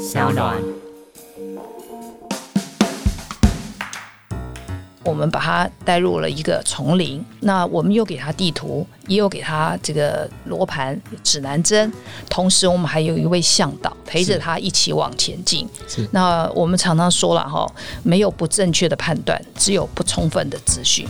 小暖。我们把它带入了一个丛林，那我们又给他地图，也有给他这个罗盘、指南针，同时我们还有一位向导陪着他一起往前进。是，那我们常常说了哈，没有不正确的判断，只有不充分的资讯。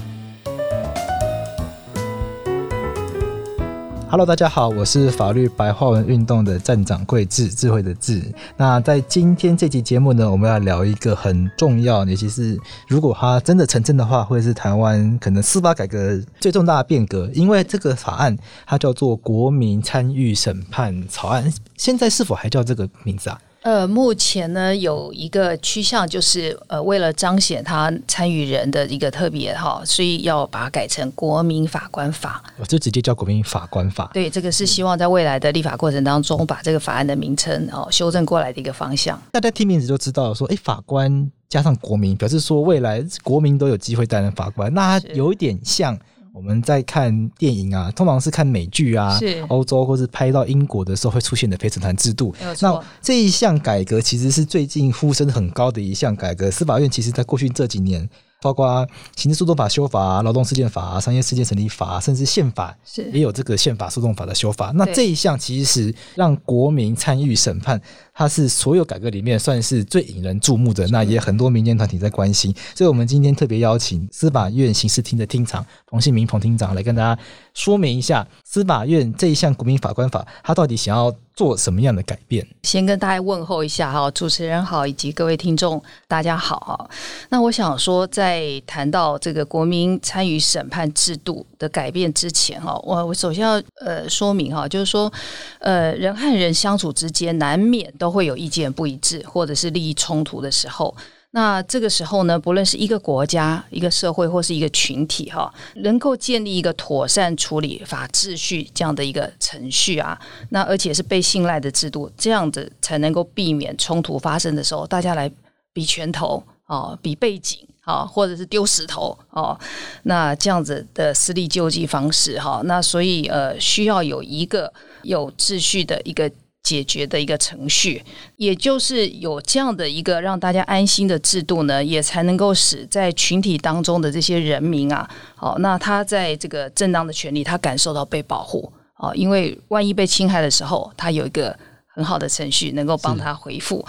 Hello，大家好，我是法律白话文运动的站长桂智，智慧的智。那在今天这期节目呢，我们要聊一个很重要，尤其是如果它真的成真的话，会是台湾可能司法改革最重大的变革。因为这个法案它叫做《国民参与审判草案》，现在是否还叫这个名字啊？呃，目前呢有一个趋向，就是呃，为了彰显他参与人的一个特别哈，所以要把它改成国民法官法。我就直接叫国民法官法。对，这个是希望在未来的立法过程当中，把这个法案的名称哦修正过来的一个方向。大家听名字就知道说，哎，法官加上国民，表示说未来国民都有机会担任法官，那它有一点像。我们在看电影啊，通常是看美剧啊，是欧洲或是拍到英国的时候会出现的陪审团制度。那这一项改革其实是最近呼声很高的一项改革。司法院其实在过去这几年，包括刑事诉讼法修法、劳动事件法、商业事件审理法，甚至宪法也有这个宪法诉讼法的修法。那这一项其实让国民参与审判。它是所有改革里面算是最引人注目的，那也很多民间团体在关心，所以我们今天特别邀请司法院刑事厅的厅长彭信明彭厅长来跟大家说明一下司法院这一项国民法官法，他到底想要做什么样的改变？先跟大家问候一下哈，主持人好，以及各位听众大家好哈。那我想说，在谈到这个国民参与审判制度的改变之前哈，我我首先要呃说明哈，就是说呃人和人相处之间难免都会有意见不一致，或者是利益冲突的时候，那这个时候呢，不论是一个国家、一个社会或是一个群体，哈，能够建立一个妥善处理法秩序这样的一个程序啊，那而且是被信赖的制度，这样子才能够避免冲突发生的时候，大家来比拳头啊，比背景啊，或者是丢石头哦，那这样子的私力救济方式哈，那所以呃，需要有一个有秩序的一个。解决的一个程序，也就是有这样的一个让大家安心的制度呢，也才能够使在群体当中的这些人民啊，好，那他在这个正当的权利，他感受到被保护啊，因为万一被侵害的时候，他有一个很好的程序能够帮他回复，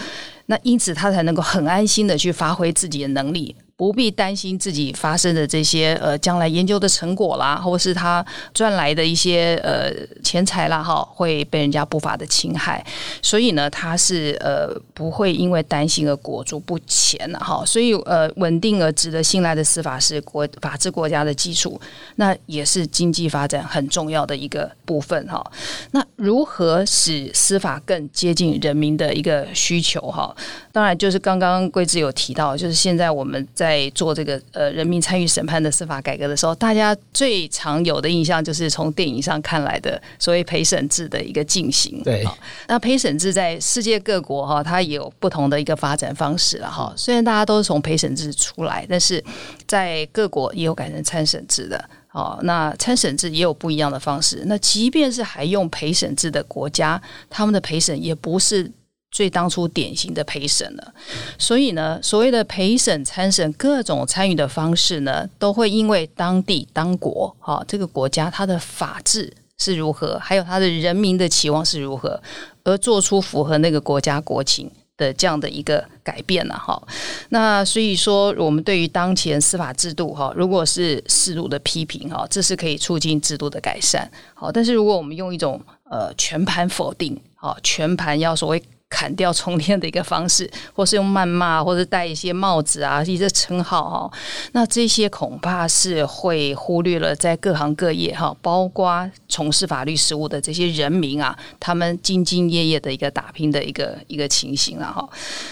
那因此他才能够很安心的去发挥自己的能力。不必担心自己发生的这些呃将来研究的成果啦，或是他赚来的一些呃钱财啦哈，会被人家不法的侵害，所以呢，他是呃不会因为担心而裹足不前了哈。所以呃稳定而值得信赖的司法是国法治国家的基础，那也是经济发展很重要的一个部分哈。那如何使司法更接近人民的一个需求哈？当然就是刚刚贵智有提到，就是现在我们在在做这个呃人民参与审判的司法改革的时候，大家最常有的印象就是从电影上看来的所谓陪审制的一个进行。对，那陪审制在世界各国哈，它也有不同的一个发展方式了哈。虽然大家都是从陪审制出来，但是在各国也有改成参审制的。哦，那参审制也有不一样的方式。那即便是还用陪审制的国家，他们的陪审也不是。最当初典型的陪审了，所以呢，所谓的陪审、参审各种参与的方式呢，都会因为当地当国哈这个国家它的法治是如何，还有它的人民的期望是如何，而做出符合那个国家国情的这样的一个改变了哈。那所以说，我们对于当前司法制度哈，如果是适度的批评哈，这是可以促进制度的改善。好，但是如果我们用一种呃全盘否定，好，全盘要所谓。砍掉重练的一个方式，或是用谩骂，或者戴一些帽子啊，一些称号哈，那这些恐怕是会忽略了在各行各业哈，包括从事法律事务的这些人民啊，他们兢兢业业的一个打拼的一个一个情形了哈。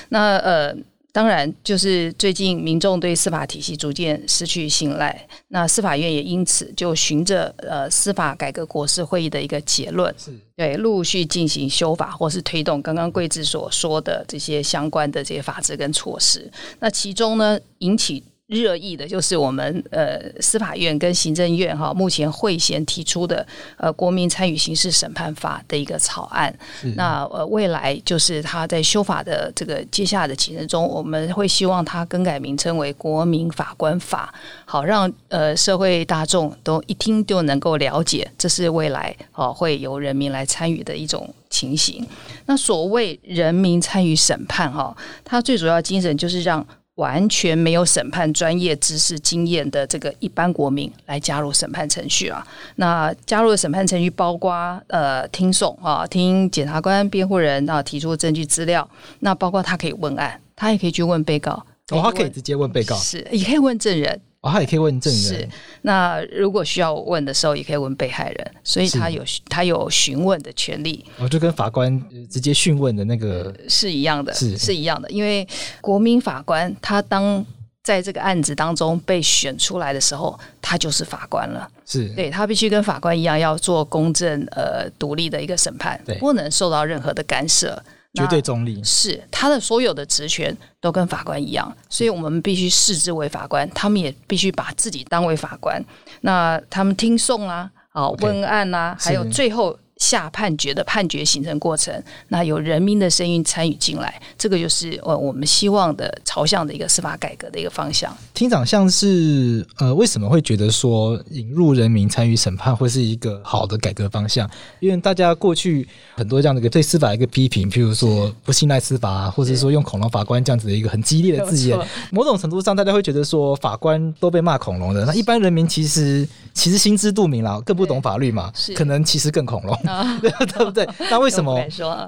那呃。当然，就是最近民众对司法体系逐渐失去信赖，那司法院也因此就循着呃司法改革国是会议的一个结论，是对陆续进行修法或是推动刚刚贵志所说的这些相关的这些法制跟措施。那其中呢，引起热议的就是我们呃司法院跟行政院哈目前会前提出的呃国民参与刑事审判法的一个草案。那呃未来就是他在修法的这个接下来的过程中，我们会希望他更改名称为国民法官法，好让呃社会大众都一听就能够了解，这是未来哦会由人民来参与的一种情形。那所谓人民参与审判哈，它最主要精神就是让。完全没有审判专业知识经验的这个一般国民来加入审判程序啊，那加入的审判程序包括呃听讼啊，听检察官、辩护人啊提出证据资料，那包括他可以问案，他也可以去问被告，哦，他可以直接问被告，是也可以问证人。哦，他也可以问证人。是，那如果需要问的时候，也可以问被害人，所以他有他有询问的权利。哦，就跟法官直接讯问的那个是一样的，是是一样的。因为国民法官他当在这个案子当中被选出来的时候，他就是法官了。是，对，他必须跟法官一样，要做公正呃独立的一个审判，不能受到任何的干涉。绝对中立，是他的所有的职权都跟法官一样，所以我们必须视之为法官，他们也必须把自己当为法官。那他们听讼啊，啊问案啊还有最后。下判决的判决形成过程，那有人民的声音参与进来，这个就是呃我们希望的朝向的一个司法改革的一个方向。厅长像是呃为什么会觉得说引入人民参与审判会是一个好的改革方向？因为大家过去很多这样的一个对司法一个批评，譬如说不信赖司法啊，或者说用恐龙法官这样子的一个很激烈的字眼，某种程度上大家会觉得说法官都被骂恐龙的，那一般人民其实其实心知肚明啦，更不懂法律嘛，可能其实更恐龙。对 不对？那为什么？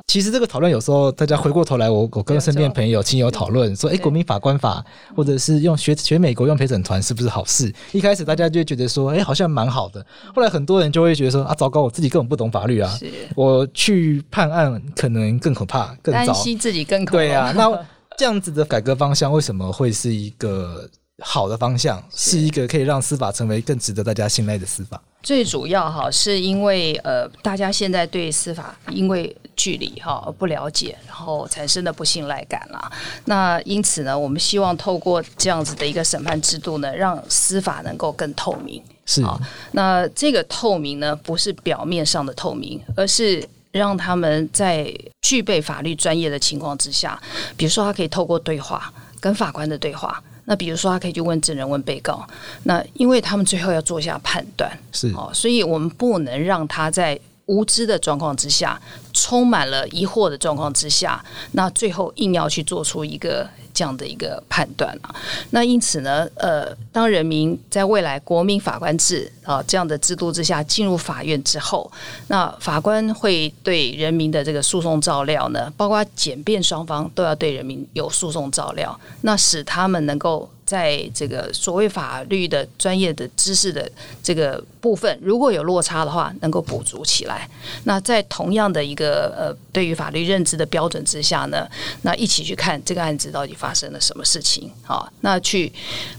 其实这个讨论有时候，大家回过头来，我我跟身边朋友亲友讨论说，哎，国民法官法，或者是用学学美国用陪审团是不是好事？一开始大家就觉得说，哎，好像蛮好的。后来很多人就会觉得说，啊，糟糕，我自己根本不懂法律啊，我去判案可能更可怕，更糟，担心自己更可怕。对啊，那 这样子的改革方向为什么会是一个好的方向？是一个可以让司法成为更值得大家信赖的司法？最主要哈，是因为呃，大家现在对司法因为距离哈而不了解，然后产生的不信赖感啦。那因此呢，我们希望透过这样子的一个审判制度呢，让司法能够更透明。是啊，那这个透明呢，不是表面上的透明，而是让他们在具备法律专业的情况之下，比如说他可以透过对话跟法官的对话。那比如说，他可以去问证人、问被告。那因为他们最后要做一下判断，是哦，所以我们不能让他在无知的状况之下，充满了疑惑的状况之下，那最后硬要去做出一个这样的一个判断啊。那因此呢，呃，当人民在未来国民法官制啊这样的制度之下进入法院之后，那法官会对人民的这个诉讼照料呢，包括检辩双方都要对人民有诉讼照料，那使他们能够。在这个所谓法律的专业的知识的这个部分，如果有落差的话，能够补足起来。那在同样的一个呃，对于法律认知的标准之下呢，那一起去看这个案子到底发生了什么事情啊？那去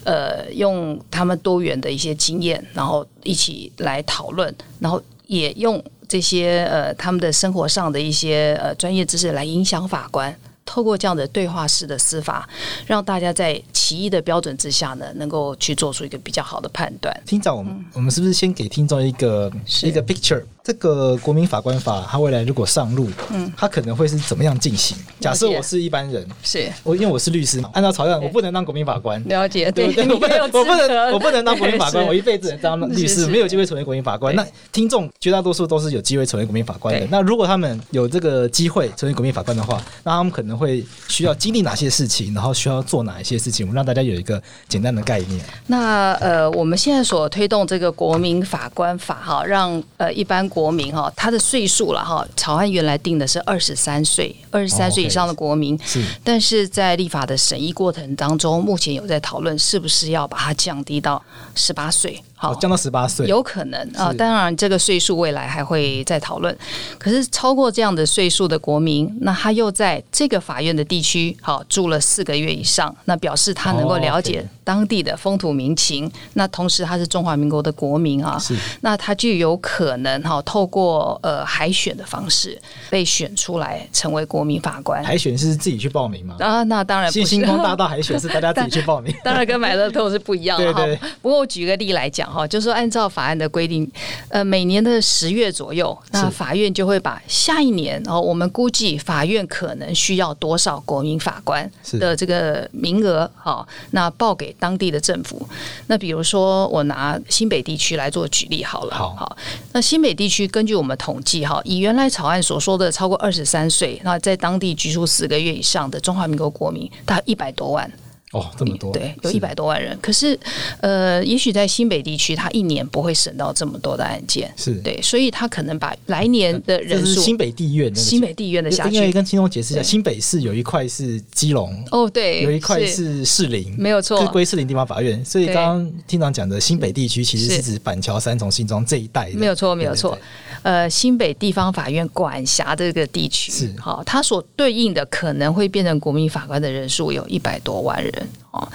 呃，用他们多元的一些经验，然后一起来讨论，然后也用这些呃他们的生活上的一些呃专业知识来影响法官。透过这样的对话式的司法，让大家在其一的标准之下呢，能够去做出一个比较好的判断。厅长，我们、嗯、我们是不是先给听众一个一个 picture？这个国民法官法，它未来如果上路，嗯，它可能会是怎么样进行？假设我是一般人，是我因为我是律师嘛，按照草案，我不能当国民法官。了解，对不对？我不能，我不能，我不能当国民法官，我一辈子当律师，没有机会成为国民法官。那听众绝大多数都是有机会成为国民法官的。那如果他们有这个机会成为国民法官的话，那他们可能会需要经历哪些事情，然后需要做哪一些事情？我们让大家有一个简单的概念。那呃，我们现在所推动这个国民法官法，哈，让呃一般。国民哈，他的岁数了哈，草案原来定的是二十三岁，二十三岁以上的国民，是，但是在立法的审议过程当中，目前有在讨论是不是要把它降低到十八岁。好，降到十八岁，有可能啊。当然，这个岁数未来还会再讨论。可是超过这样的岁数的国民，那他又在这个法院的地区好住了四个月以上，那表示他能够了解当地的风土民情。那同时他是中华民国的国民啊，是那他就有可能哈透过呃海选的方式被选出来成为国民法官。海选是自己去报名吗？啊，那当然不是。星光大道海选是大家自己去报名，当然跟买乐透是不一样的 对。不过我举个例来讲哈，就是说按照法案的规定，呃，每年的十月左右，那法院就会把下一年，哦我们估计法院可能需要多少国民法官的这个名额，好，那报给当地的政府。那比如说我拿新北地区来做举例好了，好，那新北地区根据我们统计哈，以原来草案所说的超过二十三岁，那在当地居住四个月以上的中华民国国民，大概一百多万。哦，这么多，对，有一百多万人。可是，呃，也许在新北地区，他一年不会审到这么多的案件，是。对，所以他可能把来年的人数，新北地院，新北地院的下去，因为跟听众解释一下，新北市有一块是基隆，哦，对，有一块是士林，没有错，归士林地方法院。所以刚刚厅长讲的新北地区，其实是指板桥、三重、新庄这一带，没有错，没有错。呃，新北地方法院管辖这个地区，是好，它所对应的可能会变成国民法官的人数有一百多万人。哦，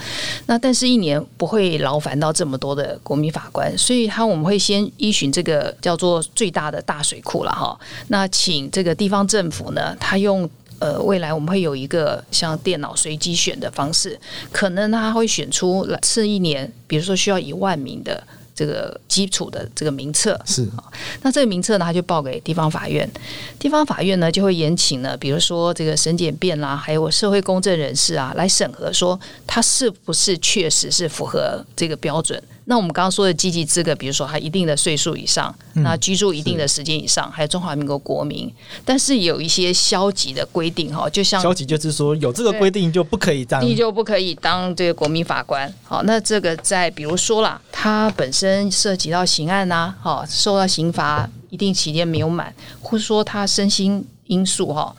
那但是，一年不会劳烦到这么多的国民法官，所以他我们会先依循这个叫做最大的大水库了哈。那请这个地方政府呢，他用呃未来我们会有一个像电脑随机选的方式，可能他会选出来次一年，比如说需要一万名的。这个基础的这个名册。是。啊，那这个名册呢，他就报给地方法院，地方法院呢就会延请呢，比如说这个审检辩啦，还有社会公正人士啊来审核，说他是不是确实是符合这个标准。那我们刚刚说的积极资格，比如说他一定的岁数以上，嗯、那居住一定的时间以上，还有中华民国国民，但是有一些消极的规定哈，就像消极就是说有这个规定就不可以当，你就不可以当这个国民法官。好，那这个在比如说啦，他本身涉及到刑案呐、啊，好，受到刑罚一定期间没有满，或者说他身心因素哈。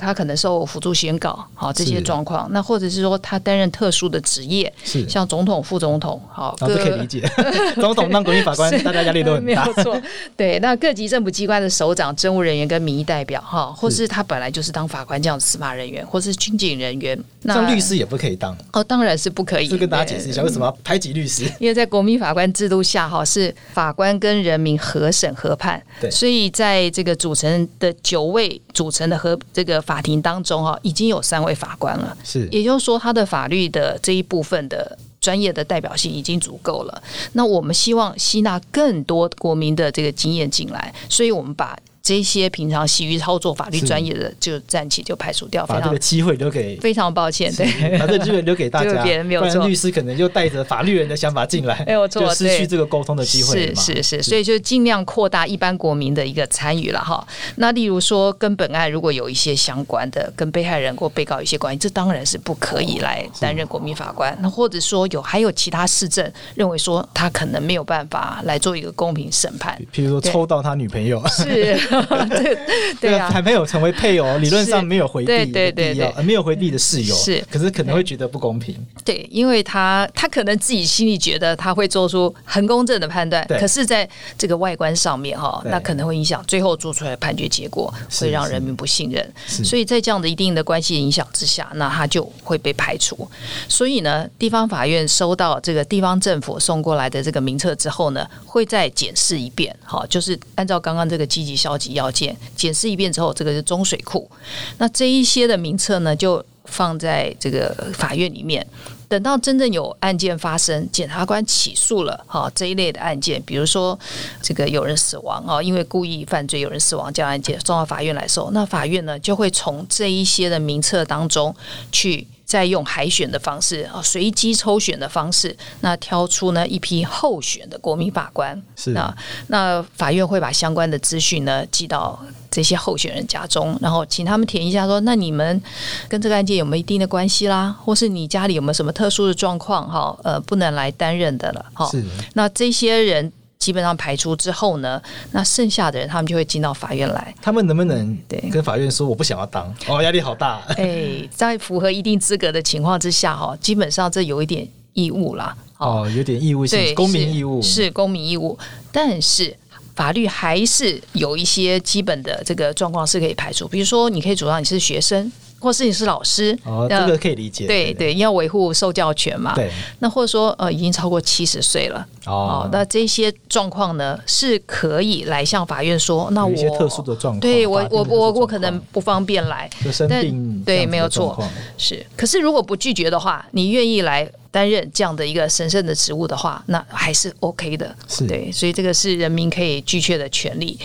他可能受辅助宣告，好这些状况，那或者是说他担任特殊的职业，是像总统、副总统，好，这可以理解。总统当国民法官，大家压力都很大。没有错，对，那各级政府机关的首长、政务人员跟民意代表，哈，或是他本来就是当法官这样的司法人员，或是军警人员，那律师也不可以当。哦，当然是不可以。就跟大家解释一下，为什么要排挤律师？因为在国民法官制度下，哈，是法官跟人民合审合判，对，所以在这个组成的九位组成的和这个法庭当中，哈。已经有三位法官了，是，也就是说，他的法律的这一部分的专业的代表性已经足够了。那我们希望吸纳更多国民的这个经验进来，所以我们把。这些平常习于操作法律专业的，就暂且就排除掉。把这个机会留给，非常抱歉，对，把这个机会留给大家。别人没有错，律师可能就带着法律人的想法进来，没有 错，就失去这个沟通的机会。是是是，所以就尽量扩大一般国民的一个参与了哈。那例如说，跟本案如果有一些相关的，跟被害人或被告有一些关系，这当然是不可以来担任国民法官。那或者说有还有其他市政，认为说他可能没有办法来做一个公平审判。譬如说抽到他女朋友，是 这。对啊，还没有成为配偶，理论上没有回避对对对，没有回避的事由是，可是可能会觉得不公平。对，因为他他可能自己心里觉得他会做出很公正的判断，可是在这个外观上面哈，那可能会影响最后做出来的判决结果，会让人民不信任。所以在这样的一定的关系影响之下，那他就会被排除。所以呢，地方法院收到这个地方政府送过来的这个名册之后呢，会再检视一遍，哈，就是按照刚刚这个积极消极要件。检视一遍之后，这个是中水库。那这一些的名册呢，就放在这个法院里面。等到真正有案件发生，检察官起诉了哈这一类的案件，比如说这个有人死亡啊，因为故意犯罪有人死亡，这样案件送到法院来收，那法院呢就会从这一些的名册当中去。再用海选的方式啊，随机抽选的方式，那挑出呢一批候选的国民法官。是啊，那法院会把相关的资讯呢寄到这些候选人家中，然后请他们填一下说，说那你们跟这个案件有没有一定的关系啦，或是你家里有没有什么特殊的状况哈？呃，不能来担任的了哈。是，那这些人。基本上排除之后呢，那剩下的人他们就会进到法院来。他们能不能对跟法院说我不想要当？哦，压力好大。哎，在符合一定资格的情况之下哈，基本上这有一点义务啦。哦，有点义务性，公民义务是，是公民义务，但是法律还是有一些基本的这个状况是可以排除，比如说你可以主张你是学生。或是你是老师，哦，这个可以理解。对对，要维护受教权嘛。对。那或者说，呃，已经超过七十岁了，哦，那这些状况呢，是可以来向法院说，那我一些特殊的状况，对我我我我可能不方便来，就生病，对，没有错，是。可是如果不拒绝的话，你愿意来担任这样的一个神圣的职务的话，那还是 OK 的。是对，所以这个是人民可以拒绝的权利。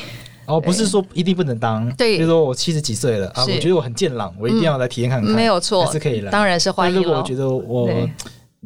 哦，不是说一定不能当，对，比如说我七十几岁了啊，我觉得我很健朗，我一定要来体验看看，没有错，还是可以来，当然是欢迎。如果我觉得我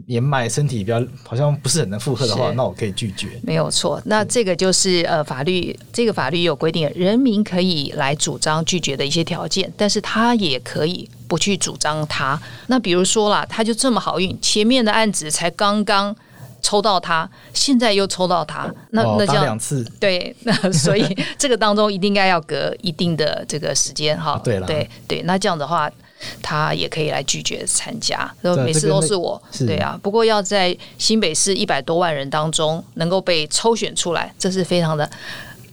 年迈，身体比较好像不是很能负荷的话，那我可以拒绝，没有错。那这个就是呃，法律这个法律有规定，人民可以来主张拒绝的一些条件，但是他也可以不去主张他。那比如说啦，他就这么好运，前面的案子才刚刚。抽到他，现在又抽到他，那、哦、那这样两次，对，那所以 这个当中一定该要隔一定的这个时间哈。对了，对对，那这样的话，他也可以来拒绝参加，说每次都是我，是对啊。不过要在新北市一百多万人当中能够被抽选出来，这是非常的。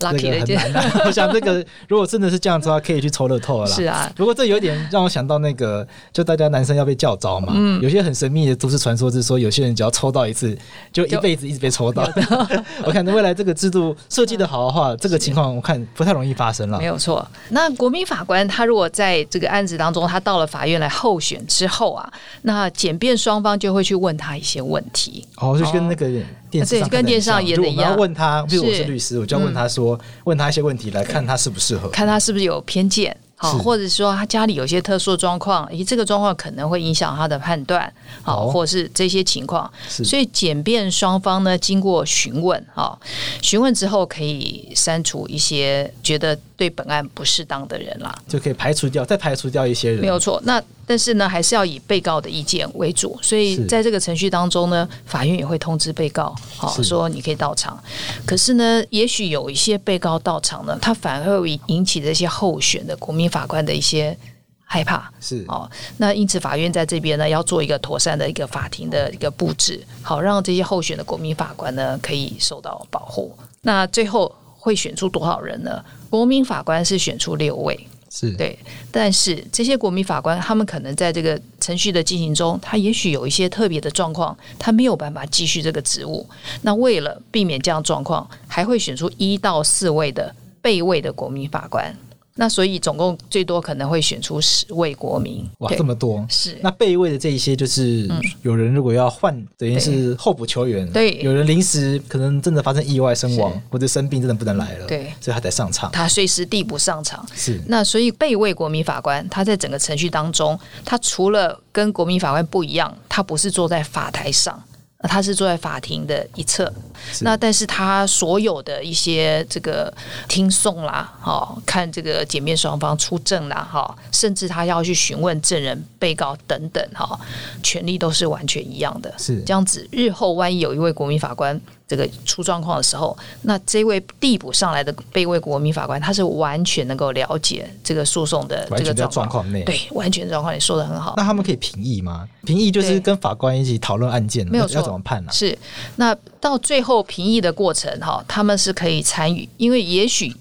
Lucky 的一件，我想这个如果真的是这样子的话，可以去抽乐透了啦。是啊，不过这有点让我想到那个，就大家男生要被叫招嘛。嗯，有些很神秘的都市传说，是说有些人只要抽到一次，就一辈子一直被抽到。我看未来这个制度设计的好的话，这个情况我看不太容易发生了。没有错。那国民法官他如果在这个案子当中，他到了法院来候选之后啊，那检辩双方就会去问他一些问题。哦，就跟那个。对，跟电视上演的一样。我要问他，比如我是律师，我就要问他说，问他一些问题，来看他适不适合，看他是不是有偏见。好，或者说他家里有些特殊的状况，咦，这个状况可能会影响他的判断，好，或是这些情况。所以检辩双方呢，经过询问，哈，询问之后可以删除一些觉得对本案不适当的人啦，就可以排除掉，再排除掉一些人。没有错。那但是呢，还是要以被告的意见为主。所以在这个程序当中呢，法院也会通知被告，好，说你可以到场。可是呢，也许有一些被告到场呢，他反而会引起这些候选的国民法官的一些害怕，是哦。那因此，法院在这边呢，要做一个妥善的一个法庭的一个布置，好让这些候选的国民法官呢可以受到保护。那最后会选出多少人呢？国民法官是选出六位，是对。但是这些国民法官，他们可能在这个程序的进行中，他也许有一些特别的状况，他没有办法继续这个职务。那为了避免这样状况，还会选出一到四位的备位的国民法官。那所以总共最多可能会选出十位国民，哇，这么多是。那备位的这一些，就是有人如果要换，等于是候补球员，对，有人临时可能真的发生意外身亡或者生病，真的不能来了，对，所以他得上场，他随时递补上场。是。那所以备位国民法官他在整个程序当中，他除了跟国民法官不一样，他不是坐在法台上。他是坐在法庭的一侧，那但是他所有的一些这个听送啦，哈，看这个检辩双方出证啦，哈，甚至他要去询问证人、被告等等，哈，权利都是完全一样的。是这样子，日后万一有一位国民法官。这个出状况的时候，那这位递补上来的被位国民法官，他是完全能够了解这个诉讼的这个状况内，对，完全状况你说的很好。那他们可以评议吗？评议就是跟法官一起讨论案件，没有要怎么判呢？是，那到最后评议的过程哈，他们是可以参与，因为也许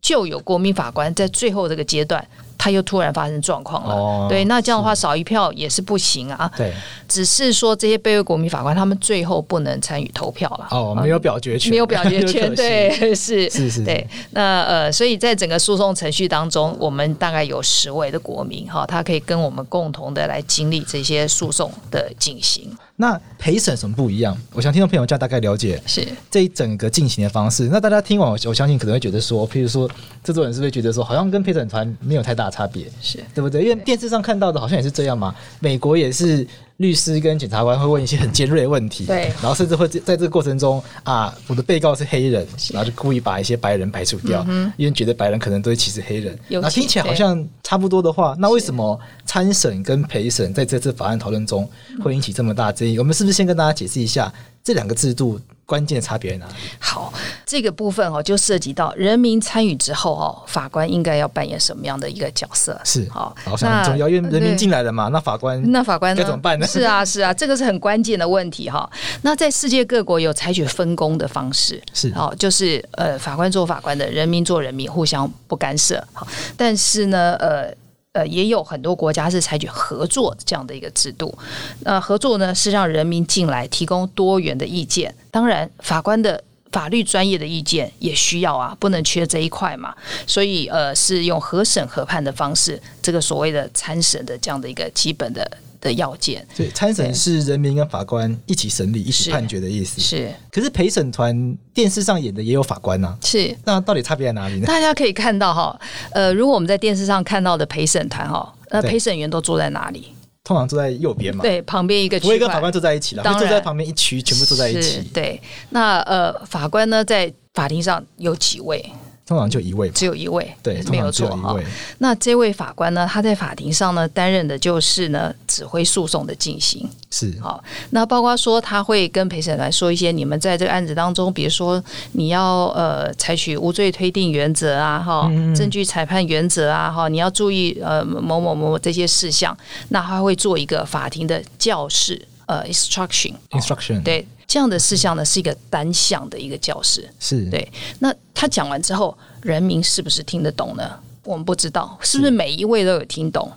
就有国民法官在最后这个阶段。他又突然发生状况了，哦、对，那这样的话少一票也是不行啊。对，只是说这些被位国民法官他们最后不能参与投票了。哦，没有表决权，没有表决权，对，是是是，对。那呃，所以在整个诉讼程序当中，我们大概有十位的国民哈，他可以跟我们共同的来经历这些诉讼的进行。那陪审什么不一样？我想听众朋友这样大概了解是这一整个进行的方式。那大家听完，我相信可能会觉得说，譬如说制作人是不是觉得说，好像跟陪审团没有太大差别，是对不对？因为电视上看到的好像也是这样嘛。美国也是。律师跟检察官会问一些很尖锐的问题，对，然后甚至会在这个过程中啊，我的被告是黑人，然后就故意把一些白人排除掉，嗯、因为觉得白人可能都会歧视黑人。那听起来好像差不多的话，那为什么参审跟陪审在这次法案讨论中会引起这么大争议？我们是不是先跟大家解释一下这两个制度关键的差别在哪里？好，这个部分哦，就涉及到人民参与之后哦，法官应该要扮演什么样的一个角色？是好，好像很重要，因为人民进来了嘛，那法官那法官该怎么办呢？是啊，是啊，这个是很关键的问题哈。那在世界各国有采取分工的方式，是好，就是呃，法官做法官的，人民做人民，互相不干涉。好，但是呢，呃。呃，也有很多国家是采取合作这样的一个制度。那合作呢，是让人民进来提供多元的意见。当然，法官的法律专业的意见也需要啊，不能缺这一块嘛。所以，呃，是用合审合判的方式，这个所谓的参审的这样的一个基本的。的要件，对，参审是人民跟法官一起审理、一起判决的意思。是，可是陪审团电视上演的也有法官呐、啊。是，那到底差别在哪里呢？大家可以看到哈，呃，如果我们在电视上看到的陪审团哈，那陪审员都坐在哪里？通常坐在右边嘛。对，旁边一个区块，不会跟法官坐在一起了，会坐在旁边一区，全部坐在一起。对，那呃，法官呢，在法庭上有几位？通常就一位，只有一位，对，没有错哈。那这位法官呢，他在法庭上呢，担任的就是呢，指挥诉讼的进行。是好，那包括说他会跟陪审团说一些，你们在这个案子当中，比如说你要呃采取无罪推定原则啊，哈，证据裁判原则啊，哈，你要注意呃某某某某这些事项。那他会做一个法庭的教室，呃，instruction，instruction，对。这样的事项呢，是一个单向的一个教室，是对。那他讲完之后，人民是不是听得懂呢？我们不知道，是不是每一位都有听懂？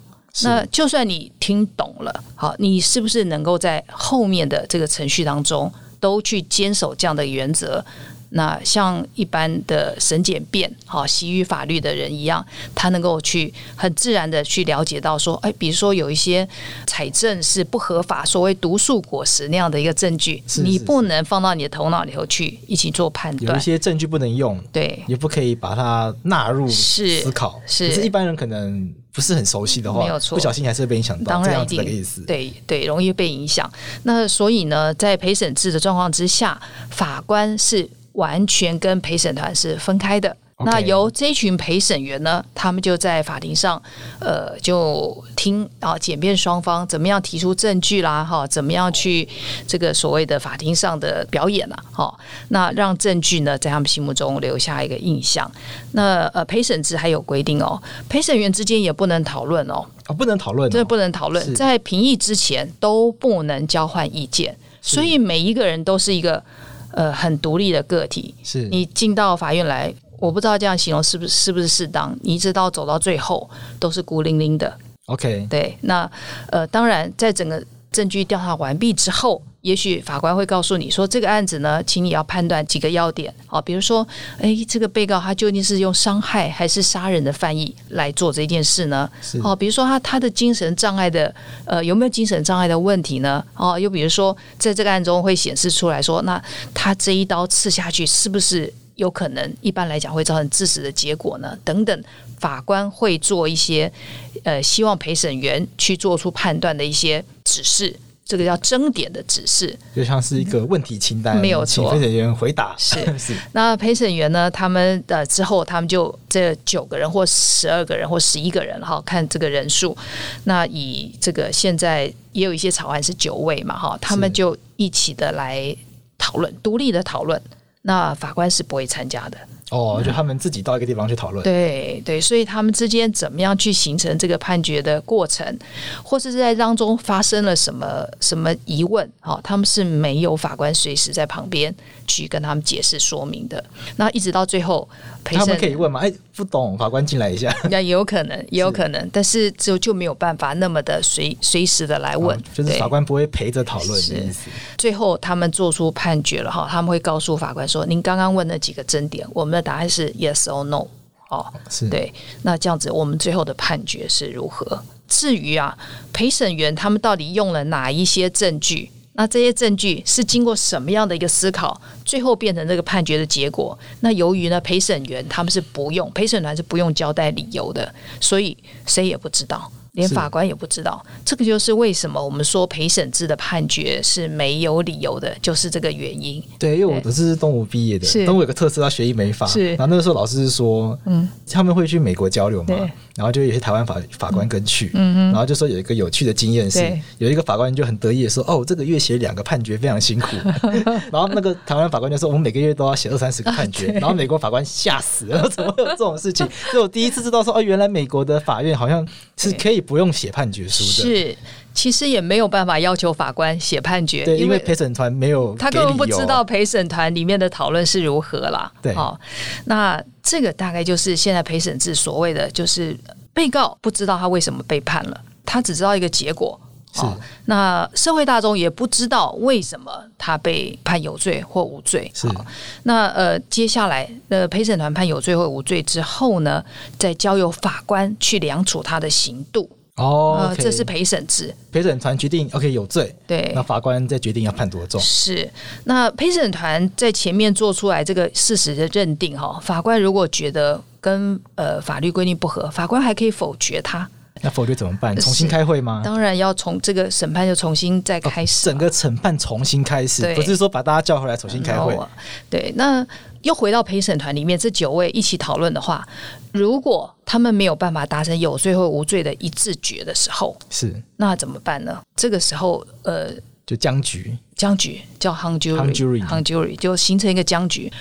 那就算你听懂了，好，你是不是能够在后面的这个程序当中都去坚守这样的原则？那像一般的审检辩，好，习于法律的人一样，他能够去很自然的去了解到说，哎，比如说有一些采证是不合法，所谓毒素果实那样的一个证据，是是是你不能放到你的头脑里头去一起做判断。有一些证据不能用，对，也不可以把它纳入思考。是，一般人可能不是很熟悉的话，没有错，不小心还是会被影响到。当然一定，这样子的意思。对对，容易被影响。那所以呢，在陪审制的状况之下，法官是。完全跟陪审团是分开的。那由这群陪审员呢，他们就在法庭上，呃，就听啊，检辩双方怎么样提出证据啦，哈，怎么样去这个所谓的法庭上的表演啦，哈，那让证据呢在他们心目中留下一个印象。那呃，陪审制还有规定哦，陪审员之间也不能讨论哦，哦，不能讨论，这不能讨论，在评议之前都不能交换意见，所以每一个人都是一个。呃，很独立的个体，是你进到法院来，我不知道这样形容是不是是不是适当？你一直到走到最后都是孤零零的。OK，对，那呃，当然，在整个证据调查完毕之后。也许法官会告诉你说，这个案子呢，请你要判断几个要点啊，比如说，哎，这个被告他究竟是用伤害还是杀人的犯意来做这件事呢？哦，比如说他他的精神障碍的呃有没有精神障碍的问题呢？哦，又比如说在这个案中会显示出来说，那他这一刀刺下去是不是有可能一般来讲会造成致死的结果呢？等等，法官会做一些呃希望陪审员去做出判断的一些指示。这个叫争点的指示，就像是一个问题清单，没有错。请陪审员回答是 是。那陪审员呢？他们的之后，他们就这九个人或十二个人或十一个人哈，看这个人数。那以这个现在也有一些草案是九位嘛哈，他们就一起的来讨论，独立的讨论。那法官是不会参加的。哦，就他们自己到一个地方去讨论。对对，所以他们之间怎么样去形成这个判决的过程，或是在当中发生了什么什么疑问，好，他们是没有法官随时在旁边去跟他们解释说明的。那一直到最后，陪们可以问吗？哎，不懂，法官进来一下。那也有可能，也 有可能，但是就就没有办法那么的随随时的来问，就是法官不会陪着讨论的意思。最后他们做出判决了哈，他们会告诉法官说：“您刚刚问那几个争点，我们。”答案是 yes or no，哦，是对。那这样子，我们最后的判决是如何？至于啊，陪审员他们到底用了哪一些证据？那这些证据是经过什么样的一个思考，最后变成这个判决的结果？那由于呢，陪审员他们是不用，陪审团是不用交代理由的，所以谁也不知道。连法官也不知道，这个就是为什么我们说陪审制的判决是没有理由的，就是这个原因。对，因为我不是东吴毕业的，东吴有个特色，要学医美法。是，然后那个时候老师是说，嗯，他们会去美国交流嘛，然后就有些台湾法法官跟去，嗯，然后就说有一个有趣的经验是，有一个法官就很得意的说，哦，这个月写两个判决非常辛苦，然后那个台湾法官就说，我们每个月都要写二三十个判决，然后美国法官吓死了，怎么会有这种事情？所以我第一次知道说，哦，原来美国的法院好像是可以。不用写判决书的，是其实也没有办法要求法官写判决，对，因为陪审团没有，他根本不知道陪审团里面的讨论是如何啦。对，好，那这个大概就是现在陪审制所谓的，就是被告不知道他为什么被判了，他只知道一个结果。是，那社会大众也不知道为什么他被判有罪或无罪。是，那呃，接下来呃，陪审团判有罪或无罪之后呢，再交由法官去量处他的刑度。哦、okay 呃，这是陪审制，陪审团决定 OK 有罪，对，那法官再决定要判多重。是，那陪审团在前面做出来这个事实的认定哈，法官如果觉得跟呃法律规定不合，法官还可以否决他。那否决怎么办？重新开会吗？当然要从这个审判就重新再开始，哦，整个审判重新开始，不是说把大家叫回来重新开会。对，那又回到陪审团里面这九位一起讨论的话，如果他们没有办法达成有罪或无罪的一致决的时候，是那怎么办呢？这个时候，呃，就僵局，僵局叫 hung jury，hung jury，hung jury 就形成一个僵局。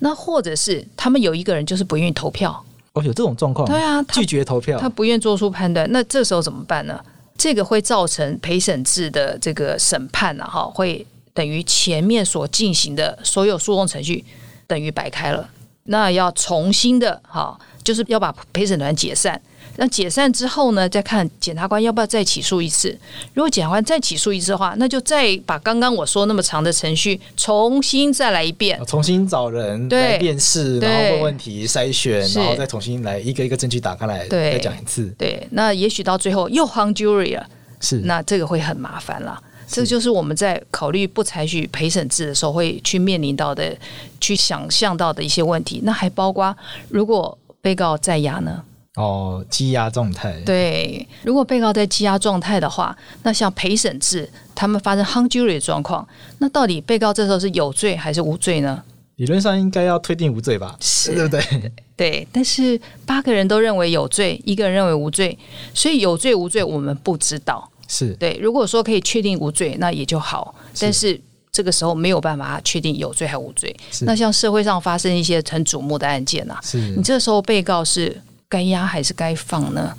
那或者是他们有一个人就是不愿意投票。哦，有这种状况？对啊，拒绝投票，他不愿做出判断，那这时候怎么办呢？这个会造成陪审制的这个审判啊，哈，会等于前面所进行的所有诉讼程序等于白开了，那要重新的哈，就是要把陪审团解散。那解散之后呢，再看检察官要不要再起诉一次。如果检察官再起诉一次的话，那就再把刚刚我说那么长的程序重新再来一遍，重新找人来辨识，然后问问题筛选，然后再重新来一个一个证据打开来再讲一次。对，那也许到最后又 hung jury 了，是。那这个会很麻烦了。这就是我们在考虑不采取陪审制的时候会去面临到的、去想象到的一些问题。那还包括如果被告在押呢？哦，羁押状态。对，如果被告在羁押状态的话，那像陪审制，他们发生 hung jury 的状况，那到底被告这时候是有罪还是无罪呢？理论上应该要推定无罪吧？是，对不对？对，但是八个人都认为有罪，一个人认为无罪，所以有罪无罪我们不知道。是对，如果说可以确定无罪，那也就好。但是这个时候没有办法确定有罪还无罪。那像社会上发生一些很瞩目的案件啊，是你这时候被告是。该押还是该放呢？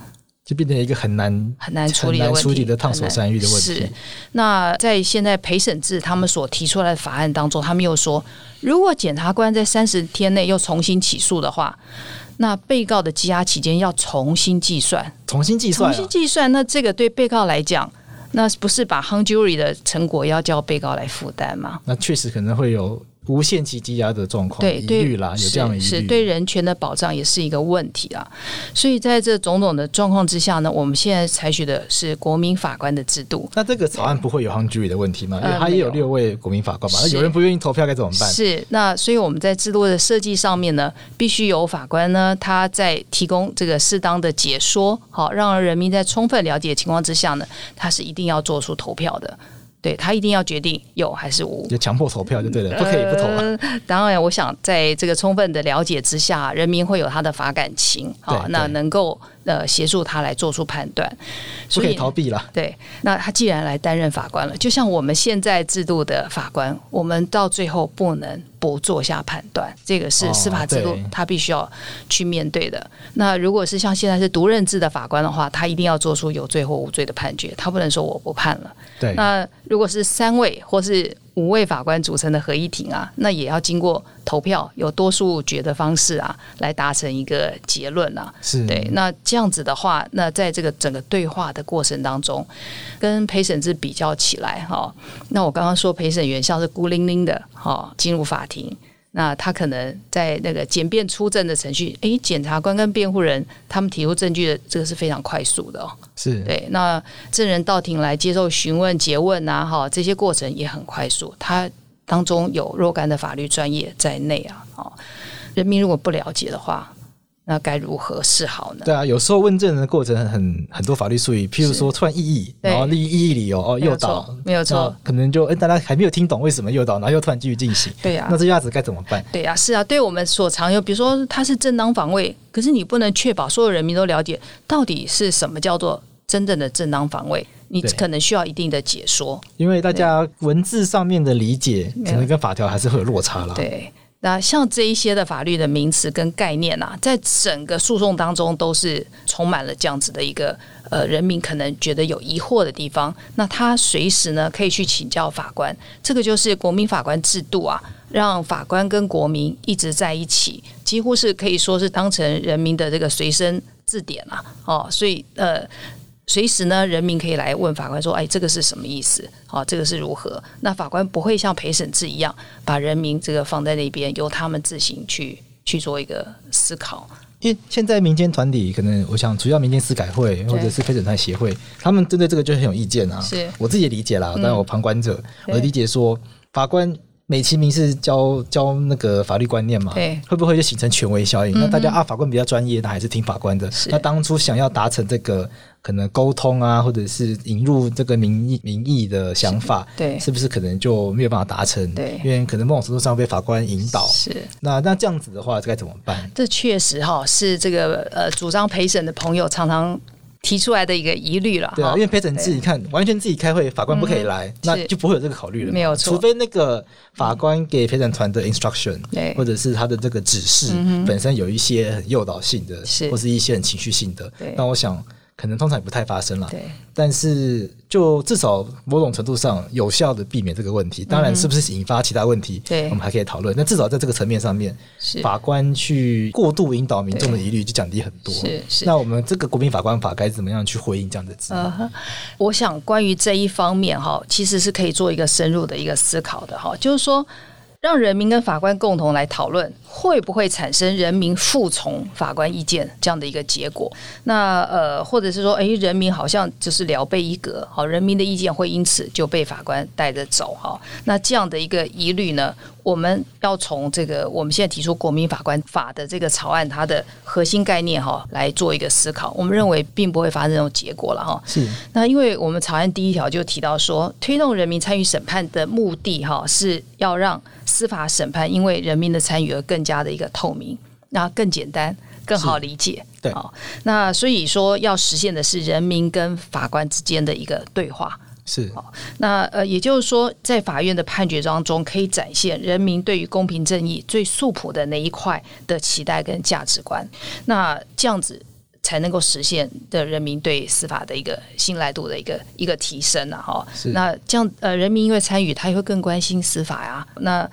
就变成一个很难很难处理的问题，处理的烫手山芋的问题。是。那在现在陪审制他们所提出来的法案当中，他们又说，如果检察官在三十天内又重新起诉的话，那被告的羁押期间要重新计算，重新计算，重新计算。那这个对被告来讲，那不是把 hung jury 的成果要叫被告来负担吗？那确实可能会有。无限期羁押的状况，对，对，疑虑啦，有这样的疑虑，是对人权的保障也是一个问题啊。所以在这种种的状况之下呢，我们现在采取的是国民法官的制度。那这个草案不会有 hung jury 的问题吗？因为他也有六位国民法官嘛。那有人不愿意投票该怎么办？是那，所以我们在制度的设计上面呢，必须有法官呢，他在提供这个适当的解说，好，让人民在充分了解的情况之下呢，他是一定要做出投票的。对，他一定要决定有还是无，就强迫投票就对了，不可以不投啊。呃，当然，我想在这个充分的了解之下，人民会有他的法感情啊，那能够。呃，协助他来做出判断，不可以逃避了。对，那他既然来担任法官了，就像我们现在制度的法官，我们到最后不能不做下判断，这个是司法制度他必须要去面对的。哦、那如果是像现在是独任制的法官的话，他一定要做出有罪或无罪的判决，他不能说我不判了。对，那如果是三位或是。五位法官组成的合议庭啊，那也要经过投票，有多数决的方式啊，来达成一个结论啊。是对。那这样子的话，那在这个整个对话的过程当中，跟陪审制比较起来哈，那我刚刚说陪审员像是孤零零的哈进入法庭。那他可能在那个简便出证的程序，哎，检察官跟辩护人他们提出证据的这个是非常快速的哦。是对。那证人到庭来接受询问、诘问啊，哈，这些过程也很快速。他当中有若干的法律专业在内啊，哦，人民如果不了解的话，那该如何是好呢？对啊，有时候问证的过程很很多法律术语，譬如说突然异议，然后立异议理由哦，诱导没有错，可能就哎大家还没有听懂为什么诱导，然后又突然继续进行。对呀、啊，那这下子该怎么办？对呀、啊，是啊，对我们所常有，比如说他是正当防卫，可是你不能确保所有人民都了解到底是什么叫做真正的正当防卫，你可能需要一定的解说，因为大家文字上面的理解可能跟法条还是会有落差了。对。那像这一些的法律的名词跟概念啊，在整个诉讼当中都是充满了这样子的一个呃，人民可能觉得有疑惑的地方。那他随时呢可以去请教法官，这个就是国民法官制度啊，让法官跟国民一直在一起，几乎是可以说是当成人民的这个随身字典啊。哦，所以呃。随时呢，人民可以来问法官说：“哎，这个是什么意思？好、哦，这个是如何？”那法官不会像陪审制一样，把人民这个放在那边，由他们自行去去做一个思考。因为现在民间团体可能，我想主要民间司改会或者是陪审团协会，他们针对这个就很有意见啊。是我自己也理解啦，当然我旁观者，嗯、我理解说法官。美其名是教教那个法律观念嘛，对，会不会就形成权威效应？嗯、那大家啊，法官比较专业，那还是听法官的。那当初想要达成这个可能沟通啊，或者是引入这个民意民意的想法，对，是不是可能就没有办法达成？对，因为可能某种程度上被法官引导。是，那那这样子的话，该怎么办？这确实哈，是这个呃，主张陪审的朋友常常。提出来的一个疑虑了，对啊，因为陪审自己看完全自己开会，法官不可以来，嗯、那就不会有这个考虑了，没有错。除非那个法官给陪审团的 instruction，对，或者是他的这个指示本身有一些很诱导性的，是。或是一些很情绪性的，对，那我想。可能通常也不太发生了，对。但是就至少某种程度上有效的避免这个问题。当然，是不是引发其他问题，对，我们还可以讨论。那至少在这个层面上面，是法官去过度引导民众的疑虑就降低很多。是是。那我们这个国民法官法该怎么样去回应这样的质疑？呃，我想关于这一方面哈，其实是可以做一个深入的一个思考的哈，就是说。让人民跟法官共同来讨论，会不会产生人民服从法官意见这样的一个结果？那呃，或者是说，哎，人民好像就是聊备一格，好，人民的意见会因此就被法官带着走，哈。那这样的一个疑虑呢，我们要从这个我们现在提出国民法官法的这个草案，它的核心概念哈来做一个思考。我们认为并不会发生这种结果了，哈。是。那因为我们草案第一条就提到说，推动人民参与审判的目的，哈，是要让。司法审判因为人民的参与而更加的一个透明，那更简单、更好理解。对，好，那所以说要实现的是人民跟法官之间的一个对话。是，好，那呃，也就是说，在法院的判决当中，可以展现人民对于公平正义最素朴的那一块的期待跟价值观。那这样子。才能够实现的人民对司法的一个信赖度的一个一个提升啊，哈，那这样呃，人民因为参与，他也会更关心司法呀，那。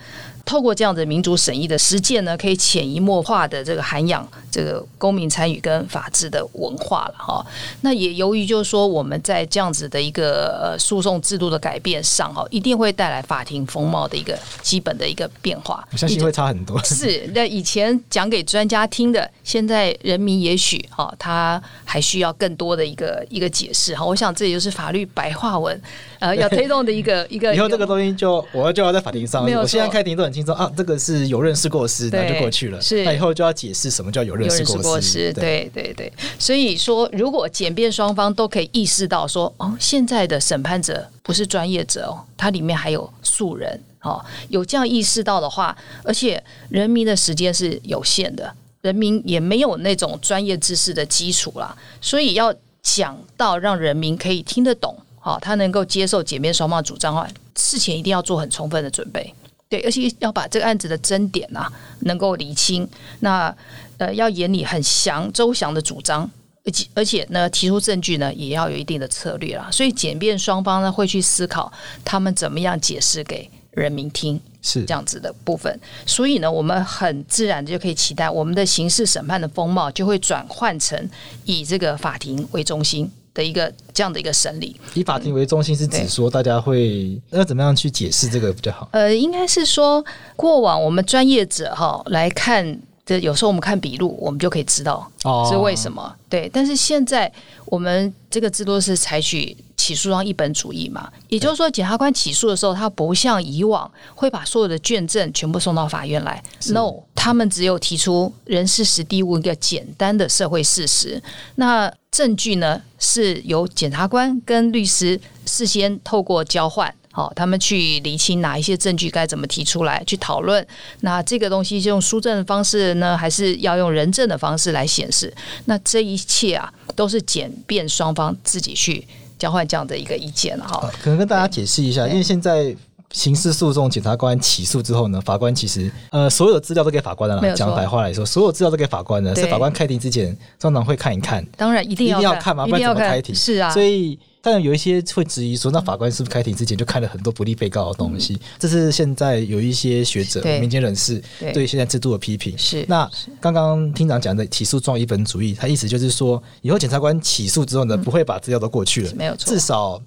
透过这样的民主审议的实践呢，可以潜移默化的这个涵养这个公民参与跟法治的文化了哈。那也由于就是说我们在这样子的一个呃诉讼制度的改变上哈，一定会带来法庭风貌的一个基本的一个变化。我相信会差很多。是，那以前讲给专家听的，现在人民也许哈他还需要更多的一个一个解释哈。我想这也就是法律白话文呃要推动的一个一个。以后这个东西就我就要在法庭上，我现在开庭都很。听说啊，这个是有认识过失，那就过去了。是，那以后就要解释什么叫有认识过失。过失对对对，所以说，如果检辩双方都可以意识到说，哦，现在的审判者不是专业者哦，它里面还有素人哦，有这样意识到的话，而且人民的时间是有限的，人民也没有那种专业知识的基础啦，所以要讲到让人民可以听得懂，好，他能够接受检辩双方主张的话，事前一定要做很充分的准备。对，而且要把这个案子的争点呐、啊，能够理清。那呃，要严理很详周详的主张，而且而且呢，提出证据呢，也要有一定的策略啦。所以检辩双方呢，会去思考他们怎么样解释给人民听，是这样子的部分。所以呢，我们很自然的就可以期待，我们的刑事审判的风貌就会转换成以这个法庭为中心。的一个这样的一个审理，以法庭为中心是指说大家会要怎么样去解释这个比较好？呃，应该是说过往我们专业者哈来看，这有时候我们看笔录，我们就可以知道是为什么。哦、对，但是现在我们这个制度是采取起诉状一本主义嘛，也就是说，检察官起诉的时候，他不像以往会把所有的卷证全部送到法院来，no。他们只有提出人事实地物一个简单的社会事实，那证据呢是由检察官跟律师事先透过交换。好，他们去厘清哪一些证据该怎么提出来去讨论。那这个东西是用书证的方式呢，还是要用人证的方式来显示？那这一切啊，都是检辩双方自己去交换这样的一个意见哈、可能跟大家解释一下，因为现在刑事诉讼检察官起诉之后呢，法官其实呃所有的资料都给法官了。讲白话来说，所有资料都给法官了，在法官开庭之前通常会看一看。当然一定要一定要看嘛，不然怎么开庭？是啊，所以。但有一些会质疑说，那法官是不是开庭之前就看了很多不利被告的东西？嗯、这是现在有一些学者、民间人士对现在制度的批评。是那刚刚厅长讲的起诉状一本主义，他意思就是说，以后检察官起诉之后呢，不会把资料都过去了，没有错，至少。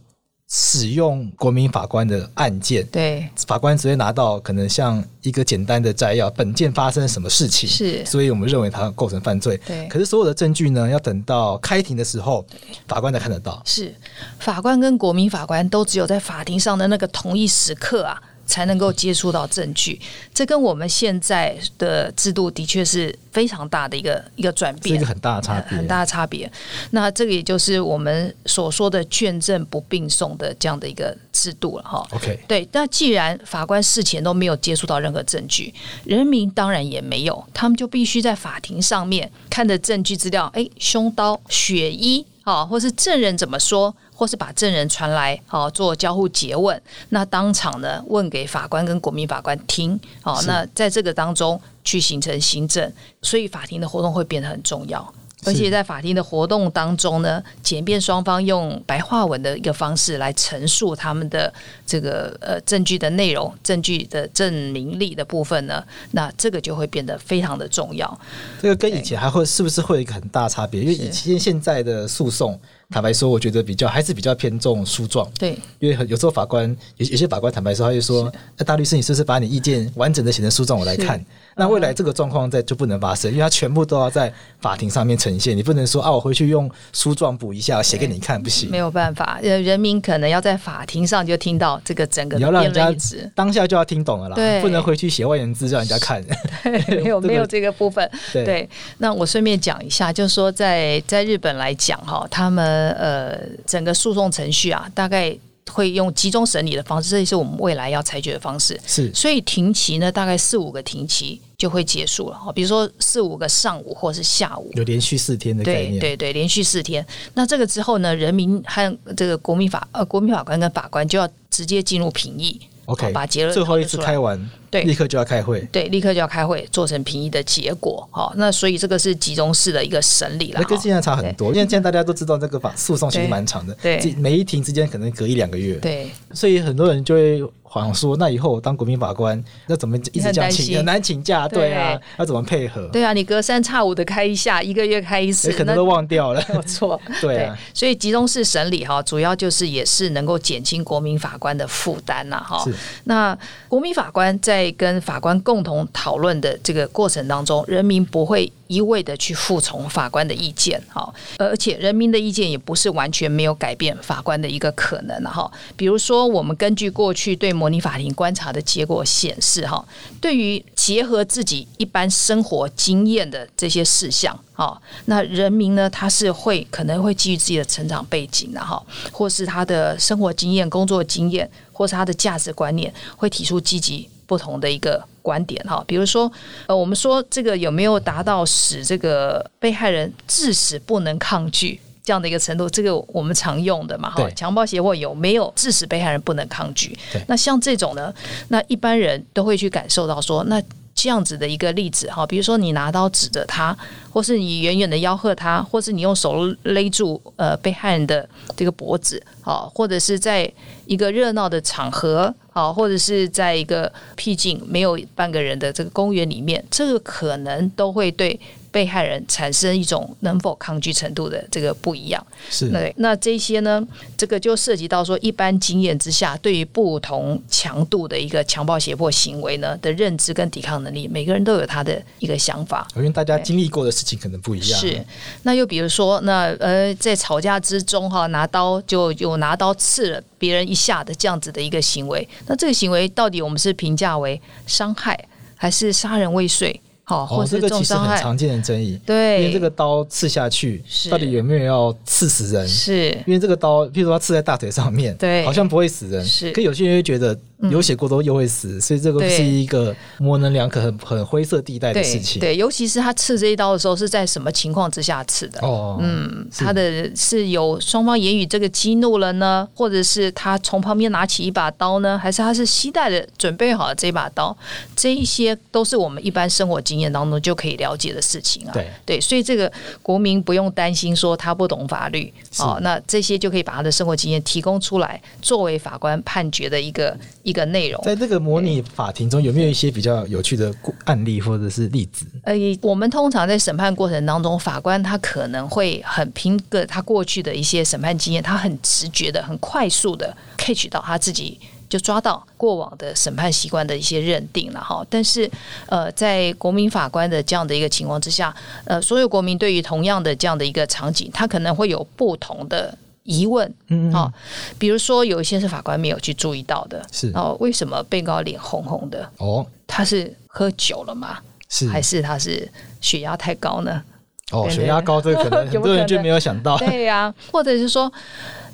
使用国民法官的案件，对法官只会拿到可能像一个简单的摘要，本件发生什么事情，是，所以我们认为它构成犯罪。对，可是所有的证据呢，要等到开庭的时候，法官才看得到。是，法官跟国民法官都只有在法庭上的那个同一时刻啊。才能够接触到证据，这跟我们现在的制度的确是非常大的一个一个转变，是一个很大的差别，很大的差别。那这个也就是我们所说的卷证不并送的这样的一个制度了哈。OK，对。那既然法官事前都没有接触到任何证据，人民当然也没有，他们就必须在法庭上面看着证据资料，哎，凶刀、血衣，啊，或是证人怎么说。或是把证人传来，好做交互诘问，那当场呢问给法官跟国民法官听，好，那在这个当中去形成行政，所以法庭的活动会变得很重要。而且在法庭的活动当中呢，检辩双方用白话文的一个方式来陈述他们的这个呃证据的内容、证据的证明力的部分呢，那这个就会变得非常的重要。这个跟以前还会是不是会有一个很大差别？因为以前现在的诉讼。坦白说，我觉得比较还是比较偏重诉状。对，因为有时候法官有有些法官坦白说，他就说：“那大律师，你是不是把你意见完整的写成诉状，我来看？”那未来这个状况在就不能发生，因为它全部都要在法庭上面呈现。你不能说啊，我回去用书状补一下，写给你看，不行。没有办法，人民可能要在法庭上就听到这个整个。你要让人家当下就要听懂了啦，对，不能回去写万言字让人家看。对，没有 没有这个部分。对，那我顺便讲一下，就是说在在日本来讲哈，他们。呃，整个诉讼程序啊，大概会用集中审理的方式，这也是我们未来要裁决的方式。是，所以庭期呢，大概四五个庭期就会结束了。哈，比如说四五个上午或是下午，有连续四天的概念。对对对，连续四天。那这个之后呢，人民和这个国民法呃国民法官跟法官就要直接进入评议。OK，把结论最后一次开完。对，立刻就要开会。对，立刻就要开会，做成评议的结果。好，那所以这个是集中式的一个审理了。那跟现在差很多，因为现在大家都知道，这个法诉讼其实蛮长的。对，每一庭之间可能隔一两个月。对，所以很多人就会好像说，那以后当国民法官，那怎么一直这样请很难请假？对啊，要怎么配合？对啊，你隔三差五的开一下，一个月开一次，可能都忘掉了。没有错，对啊。所以集中式审理哈，主要就是也是能够减轻国民法官的负担呐哈。是。那国民法官在在跟法官。共同讨论的这个过程当中，人民不会一味的去服从法官的意见，哈，而且人民的意见也不是完全没有改变法官的一个可能，哈。比如说，我们根据过去对模拟法庭观察的结果显示，哈，对于结合自己一般生活经验的这些事项，哈，那人民呢，他是会可能会基于自己的成长背景，哈，或是他的生活经验、工作经验，或是他的价值观念，会提出积极。不同的一个观点哈，比如说，呃，我们说这个有没有达到使这个被害人致使不能抗拒这样的一个程度？这个我们常用的嘛哈，强暴胁迫有没有致使被害人不能抗拒？那像这种呢，那一般人都会去感受到说，那这样子的一个例子哈，比如说你拿刀指着他，或是你远远的吆喝他，或是你用手勒住呃被害人的这个脖子，好，或者是在一个热闹的场合。好，或者是在一个僻静没有半个人的这个公园里面，这个可能都会对被害人产生一种能否抗拒程度的这个不一样。是，对，那这些呢，这个就涉及到说，一般经验之下，对于不同强度的一个强暴胁迫行为呢的认知跟抵抗能力，每个人都有他的一个想法。因为大家经历过的事情可能不一样。是，那又比如说，那呃，在吵架之中哈，拿刀就有拿刀刺了别人一下的这样子的一个行为。那这个行为到底我们是评价为伤害还是杀人未遂？好，这个其实很常见的争议。对，因为这个刀刺下去，到底有没有要刺死人？是，因为这个刀，譬如说它刺在大腿上面，对，好像不会死人。是，可有些人会觉得流血过多又会死，嗯，所以这个是一个模棱两可、很很灰色地带的事情。对，对，尤其是他刺这一刀的时候是在什么情况之下刺的？哦，嗯，他的是有双方言语这个激怒了呢，或者是他从旁边拿起一把刀呢，还是他是携带的准备好了这把刀？这一些都是我们一般生活经验当中就可以了解的事情啊，对对，所以这个国民不用担心说他不懂法律哦，那这些就可以把他的生活经验提供出来，作为法官判决的一个一个内容。在这个模拟法庭中，有没有一些比较有趣的案例或者是例子？呃，我们通常在审判过程当中，法官他可能会很凭个他过去的一些审判经验，他很直觉的、很快速的 catch 到他自己。就抓到过往的审判习惯的一些认定了哈，但是呃，在国民法官的这样的一个情况之下，呃，所有国民对于同样的这样的一个场景，他可能会有不同的疑问，嗯，嗯，比如说有一些是法官没有去注意到的，是。哦，为什么被告脸红红的？哦，他是喝酒了吗？是。还是他是血压太高呢？哦，血压高这个可能 很多人就没有想到，对呀、啊，或者是说。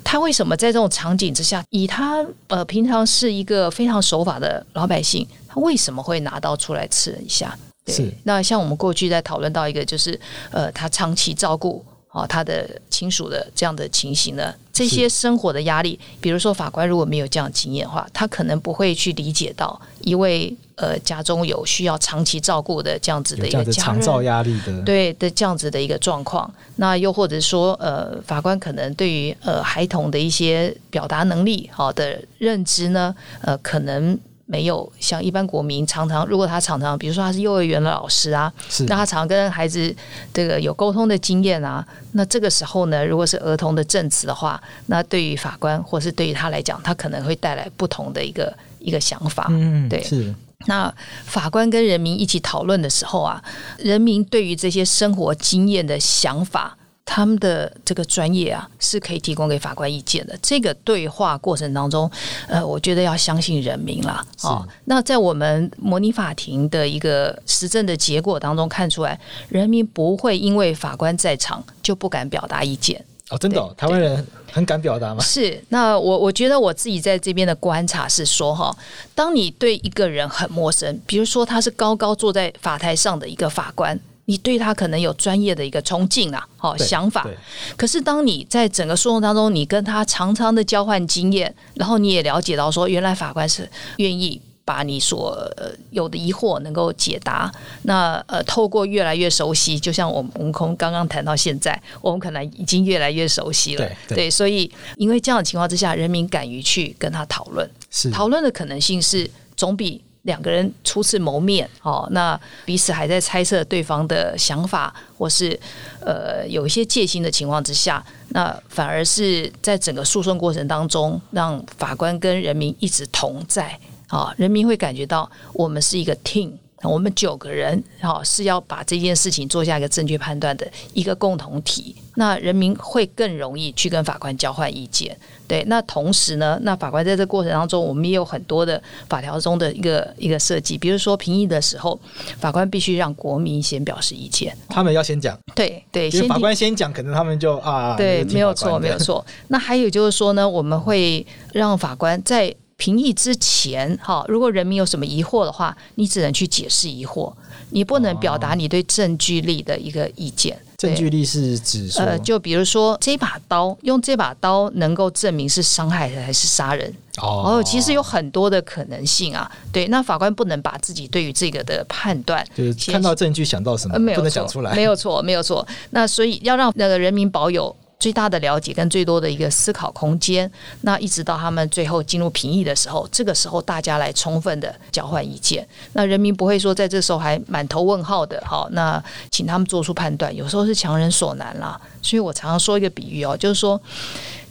他为什么在这种场景之下，以他呃平常是一个非常守法的老百姓，他为什么会拿刀出来刺人一下？对，是。那像我们过去在讨论到一个，就是呃，他长期照顾哦他的亲属的这样的情形呢，这些生活的压力，比如说法官如果没有这样经验的话，他可能不会去理解到一位。呃，家中有需要长期照顾的这样子的一个家人，长照压力的，对的这样子的一个状况。那又或者说，呃，法官可能对于呃孩童的一些表达能力好的认知呢，呃，可能没有像一般国民常常，如果他常常，比如说他是幼儿园的老师啊，是那他常跟孩子这个有沟通的经验啊，那这个时候呢，如果是儿童的证词的话，那对于法官或是对于他来讲，他可能会带来不同的一个一个想法。嗯，对，是。那法官跟人民一起讨论的时候啊，人民对于这些生活经验的想法，他们的这个专业啊，是可以提供给法官意见的。这个对话过程当中，呃，我觉得要相信人民啦。哦，那在我们模拟法庭的一个实证的结果当中看出来，人民不会因为法官在场就不敢表达意见。哦，真的哦，台湾人很敢表达吗？是，那我我觉得我自己在这边的观察是说哈，当你对一个人很陌生，比如说他是高高坐在法台上的一个法官，你对他可能有专业的一个崇敬啊，好想法。可是当你在整个诉讼当中，你跟他常常的交换经验，然后你也了解到说，原来法官是愿意。把你所有的疑惑能够解答，那呃，透过越来越熟悉，就像我们我们刚刚谈到现在，我们可能已经越来越熟悉了。对，对，对，所以因为这样的情况之下，人民敢于去跟他讨论，是讨论的可能性是总比两个人初次谋面哦，那彼此还在猜测对方的想法，或是呃有一些戒心的情况之下，那反而是在整个诉讼过程当中，让法官跟人民一直同在。啊，人民会感觉到我们是一个 team，我们九个人，哈，是要把这件事情做下一个正确判断的一个共同体。那人民会更容易去跟法官交换意见。对，那同时呢，那法官在这过程当中，我们也有很多的法条中的一个一个设计，比如说评议的时候，法官必须让国民先表示意见，他们要先讲。对对，因为法官先讲，可能他们就啊，对，没有错，没有错。那还有就是说呢，我们会让法官在。评议之前，哈，如果人民有什么疑惑的话，你只能去解释疑惑，你不能表达你对证据力的一个意见。证据力是指说，呃，就比如说这把刀，用这把刀能够证明是伤害还是杀人？哦，其实有很多的可能性啊。对，那法官不能把自己对于这个的判断，就是看到证据想到什么，呃、没有不能讲出来，没有错，没有错。那所以要让那个人民保有。最大的了解跟最多的一个思考空间，那一直到他们最后进入评议的时候，这个时候大家来充分的交换意见，那人民不会说在这时候还满头问号的，好，那请他们做出判断，有时候是强人所难啦。所以我常常说一个比喻哦，就是说，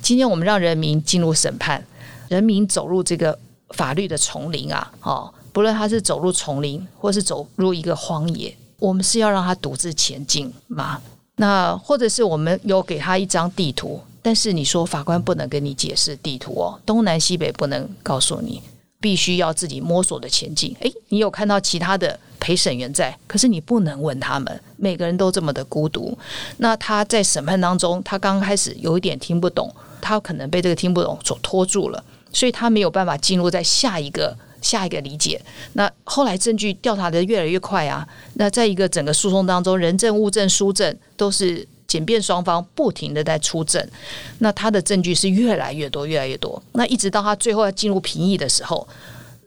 今天我们让人民进入审判，人民走入这个法律的丛林啊，哦，不论他是走入丛林，或是走入一个荒野，我们是要让他独自前进吗？那或者是我们有给他一张地图，但是你说法官不能跟你解释地图哦，东南西北不能告诉你，必须要自己摸索的前进。诶，你有看到其他的陪审员在，可是你不能问他们，每个人都这么的孤独。那他在审判当中，他刚开始有一点听不懂，他可能被这个听不懂所拖住了，所以他没有办法进入在下一个。下一个理解，那后来证据调查的越来越快啊。那在一个整个诉讼当中，人证、物证、书证都是检辩双方不停的在出证，那他的证据是越来越多、越来越多。那一直到他最后要进入评议的时候，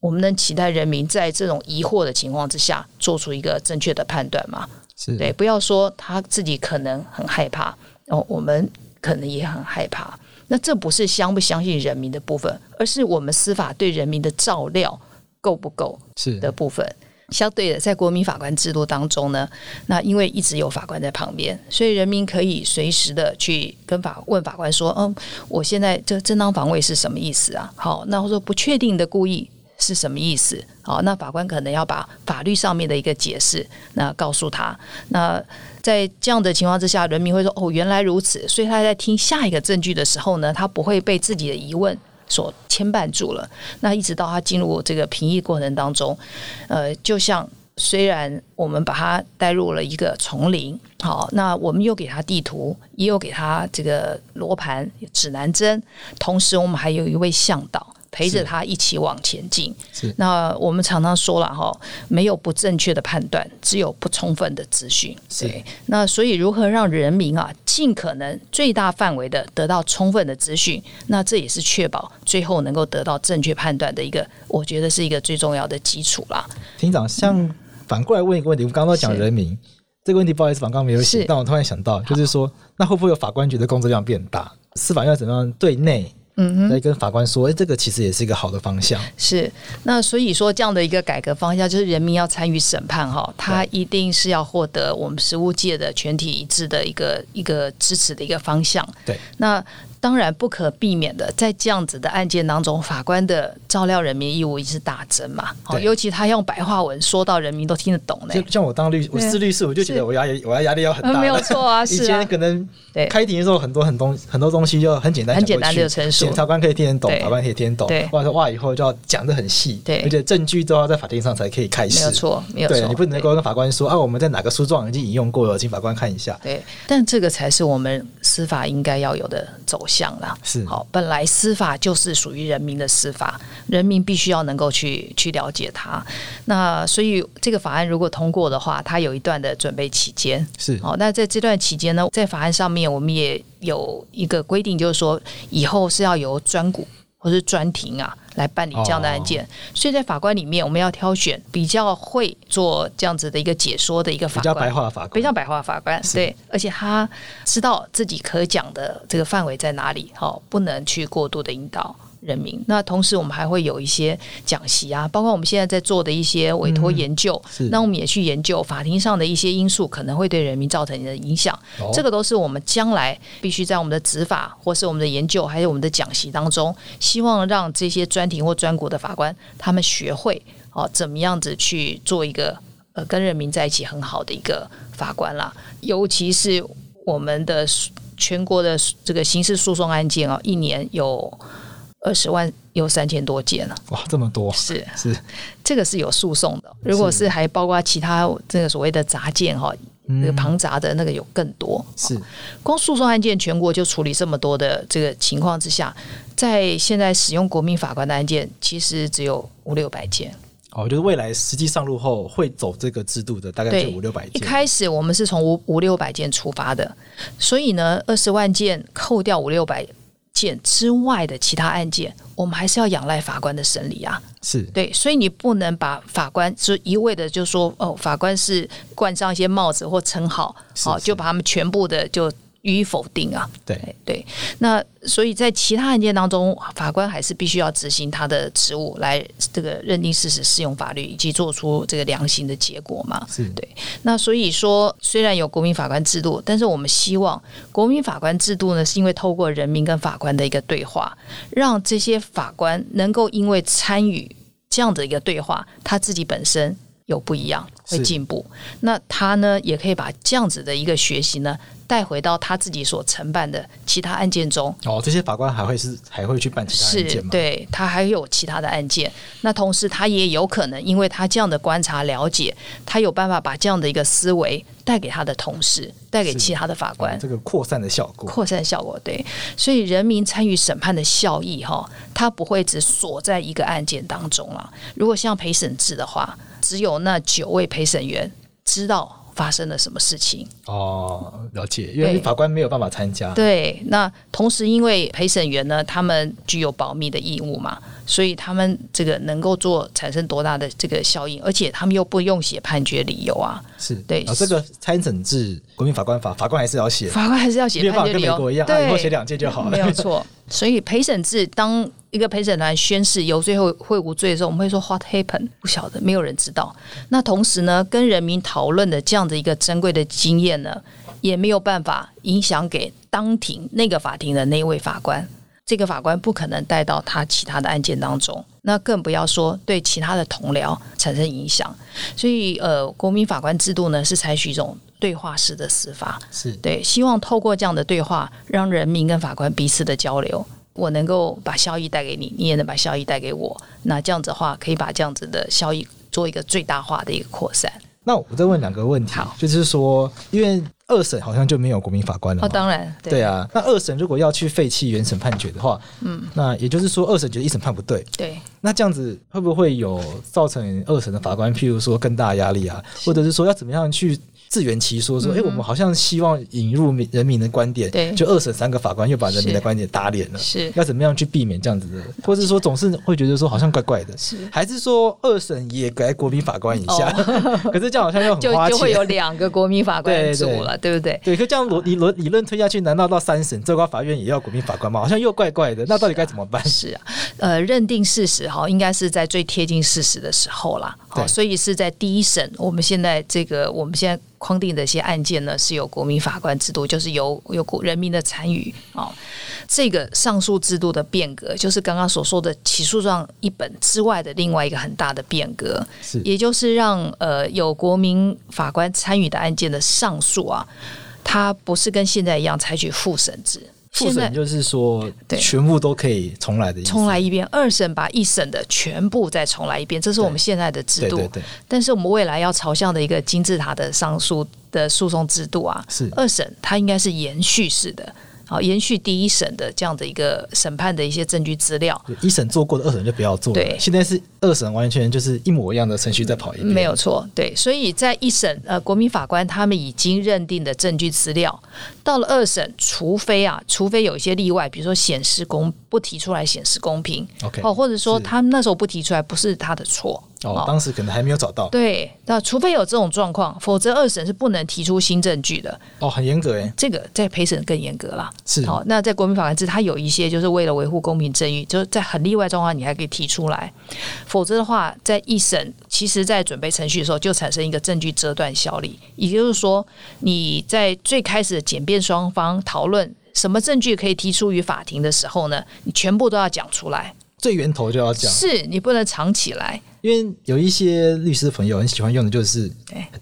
我们能期待人民在这种疑惑的情况之下，做出一个正确的判断吗？是对，不要说他自己可能很害怕，哦，我们可能也很害怕。那这不是相不相信人民的部分，而是我们司法对人民的照料。够不够是的部分，相对的，在国民法官制度当中呢，那因为一直有法官在旁边，所以人民可以随时的去跟法问法官说：“嗯，我现在这正当防卫是什么意思啊？”好，那我说不确定的故意是什么意思？好，那法官可能要把法律上面的一个解释那告诉他。那在这样的情况之下，人民会说：“哦，原来如此。”所以他在听下一个证据的时候呢，他不会被自己的疑问。所牵绊住了，那一直到他进入这个评议过程当中，呃，就像虽然我们把他带入了一个丛林，好，那我们又给他地图，也有给他这个罗盘、指南针，同时我们还有一位向导。陪着他一起往前进。是，那我们常常说了哈，没有不正确的判断，只有不充分的资讯。是，那所以如何让人民啊，尽可能最大范围的得到充分的资讯，那这也是确保最后能够得到正确判断的一个，我觉得是一个最重要的基础啦。厅长，像反过来问一个问题，我们刚刚讲人民这个问题，不好意思，刚刚没有写，但我突然想到，就是说，那会不会有法官觉得工作量变大？司法要怎么样对内？嗯哼，来跟法官说，哎，这个其实也是一个好的方向。是，那所以说这样的一个改革方向，就是人民要参与审判哈，他一定是要获得我们实务界的全体一致的一个一个支持的一个方向。对，那。当然不可避免的，在这样子的案件当中，法官的照料人民义务一直大增嘛。哦，尤其他用白话文说到人民都听得懂呢。就像我当律，我是律师，我就觉得我压力，我要压力要很大。没有错啊，是啊。以前可能开庭的时候，很多很多很多东西就很简单，很简单的陈述，检察官可以听得懂，法官可以听得懂。或者说哇，以后就要讲的很细，对，而且证据都要在法庭上才可以开始。没有错，没有错。对，你不能够跟法官说啊，我们在哪个诉状已经引用过了，请法官看一下。对，但这个才是我们司法应该要有的走向啦。是。好，本来司法就是属于人民的司法，人民必须要能够去去了解它。那所以这个法案如果通过的话，它有一段的准备期间。是，好，那在这段期间呢，在法案上面我们也有一个规定，就是说以后是要由专股或是专庭啊。来办理这样的案件，哦、所以在法官里面，我们要挑选比较会做这样子的一个解说的一个法官，比较白话的法官，比较白话的法官，对，而且他知道自己可讲的这个范围在哪里，好，不能去过度的引导。人民，那同时我们还会有一些讲习啊，包括我们现在在做的一些委托研究，嗯、那我们也去研究法庭上的一些因素可能会对人民造成的影响，哦、这个都是我们将来必须在我们的执法或是我们的研究，还有我们的讲习当中，希望让这些专庭或专股的法官他们学会哦，怎么样子去做一个呃跟人民在一起很好的一个法官啦，尤其是我们的全国的这个刑事诉讼案件啊，一年有。二十万有三千多件了，哇，这么多！是是，这个是有诉讼的。如果是还包括其他这个所谓的杂件哈，那个庞杂的那个有更多。是，光诉讼案件全国就处理这么多的这个情况之下，在现在使用国民法官的案件，其实只有五六百件。哦，就是未来实际上路后会走这个制度的，大概就五六百件。一开始我们是从五五六百件出发的，所以呢，二十万件扣掉五六百。件之外的其他案件，我们还是要仰赖法官的审理啊。是对，所以你不能把法官就一味的就说哦，法官是冠上一些帽子或称号，好、哦、就把他们全部的就。予以否定啊！对对，那所以在其他案件当中，法官还是必须要执行他的职务，来这个认定事实、适用法律以及做出这个量刑的结果嘛。是对。那所以说，虽然有国民法官制度，但是我们希望国民法官制度呢，是因为透过人民跟法官的一个对话，让这些法官能够因为参与这样的一个对话，他自己本身有不一样，会进步。那他呢，也可以把这样子的一个学习呢。带回到他自己所承办的其他案件中。哦，这些法官还会是还会去办其他案件吗？对，他还有其他的案件。那同时，他也有可能，因为他这样的观察了解，他有办法把这样的一个思维带给他的同事，带给其他的法官。这个扩散的效果，扩散效果对。所以，人民参与审判的效益哈，他不会只锁在一个案件当中了。如果像陪审制的话，只有那九位陪审员知道。发生了什么事情？哦，了解，因为法官没有办法参加。对，那同时因为陪审员呢，他们具有保密的义务嘛，所以他们这个能够做产生多大的这个效应，而且他们又不用写判决理由啊。是对，这个参审制国民法官法，法官还是要写，法官还是要写判决理由，跟美国一样，对，以后写两件就好了，没有错。所以陪审制当。一个陪审团宣誓有罪后会无罪的时候，我们会说 What happened？不晓得，没有人知道。那同时呢，跟人民讨论的这样的一个珍贵的经验呢，也没有办法影响给当庭那个法庭的那位法官。这个法官不可能带到他其他的案件当中，那更不要说对其他的同僚产生影响。所以，呃，国民法官制度呢是采取一种对话式的司法，是对，希望透过这样的对话，让人民跟法官彼此的交流。我能够把效益带给你，你也能把效益带给我。那这样子的话，可以把这样子的效益做一个最大化的一个扩散。那我再问两个问题，就是说，因为二审好像就没有国民法官了。哦，当然，对，对啊。那二审如果要去废弃原审判决的话，嗯，那也就是说，二审觉得一审判不对，对。那这样子会不会有造成二审的法官，譬如说更大压力啊，或者是说要怎么样去？自圆其说说，哎、嗯，我们好像希望引入人民的观点，对，就二审三个法官又把人民的观点打脸了，是，要怎么样去避免这样子的？或者说总是会觉得说好像怪怪的，是，还是说二审也改国民法官一下？哦、可是这样好像又很花钱，就就会有两个国民法官组了，对，不对？对，可这样理论理论推下去，难道到三审最高法院也要国民法官吗？好像又怪怪的，那到底该怎么办？是啊，呃，认定事实哈，应该是在最贴近事实的时候啦。好，所以是在第一审，我们现在这个我们现在。框定的一些案件呢，是由国民法官制度，就是由由人民的参与哦。这个上诉制度的变革，就是刚刚所说的起诉状一本之外的另外一个很大的变革，是，也就是让呃有国民法官参与的案件的上诉啊，它不是跟现在一样采取复审制。复审就是说，全部都可以重来的意思。重来一遍，二审把一审的全部再重来一遍，这是我们现在的制度。对对对对，但是我们未来要朝向的一个金字塔的上诉的诉讼制度啊，是二审它应该是延续式的。好，延续第一审的这样的一个审判的一些证据资料，一审做过的二审就不要做。对，现在是二审完全就是一模一样的程序在跑一遍。没有错，对。所以在一审，呃，国民法官他们已经认定的证据资料，到了二审，除非啊，除非有一些例外，比如说显示公不提出来显示公平，OK，哦，或者说他那时候不提出来不是他的错。哦，当时可能还没有找到。对，那除非有这种状况，否则二审是不能提出新证据的。哦，很严格诶。这个在陪审更严格啦。是。好，那在国民法官制，它有一些就是为了维护公平正义，就是在很例外状况，你还可以提出来。否则的话，在一审，其实在准备程序的时候就产生一个证据折断效力，也就是说，你在最开始的检辩双方讨论什么证据可以提出于法庭的时候呢，你全部都要讲出来。最源头就要讲，是你不能藏起来，因为有一些律师朋友很喜欢用的就是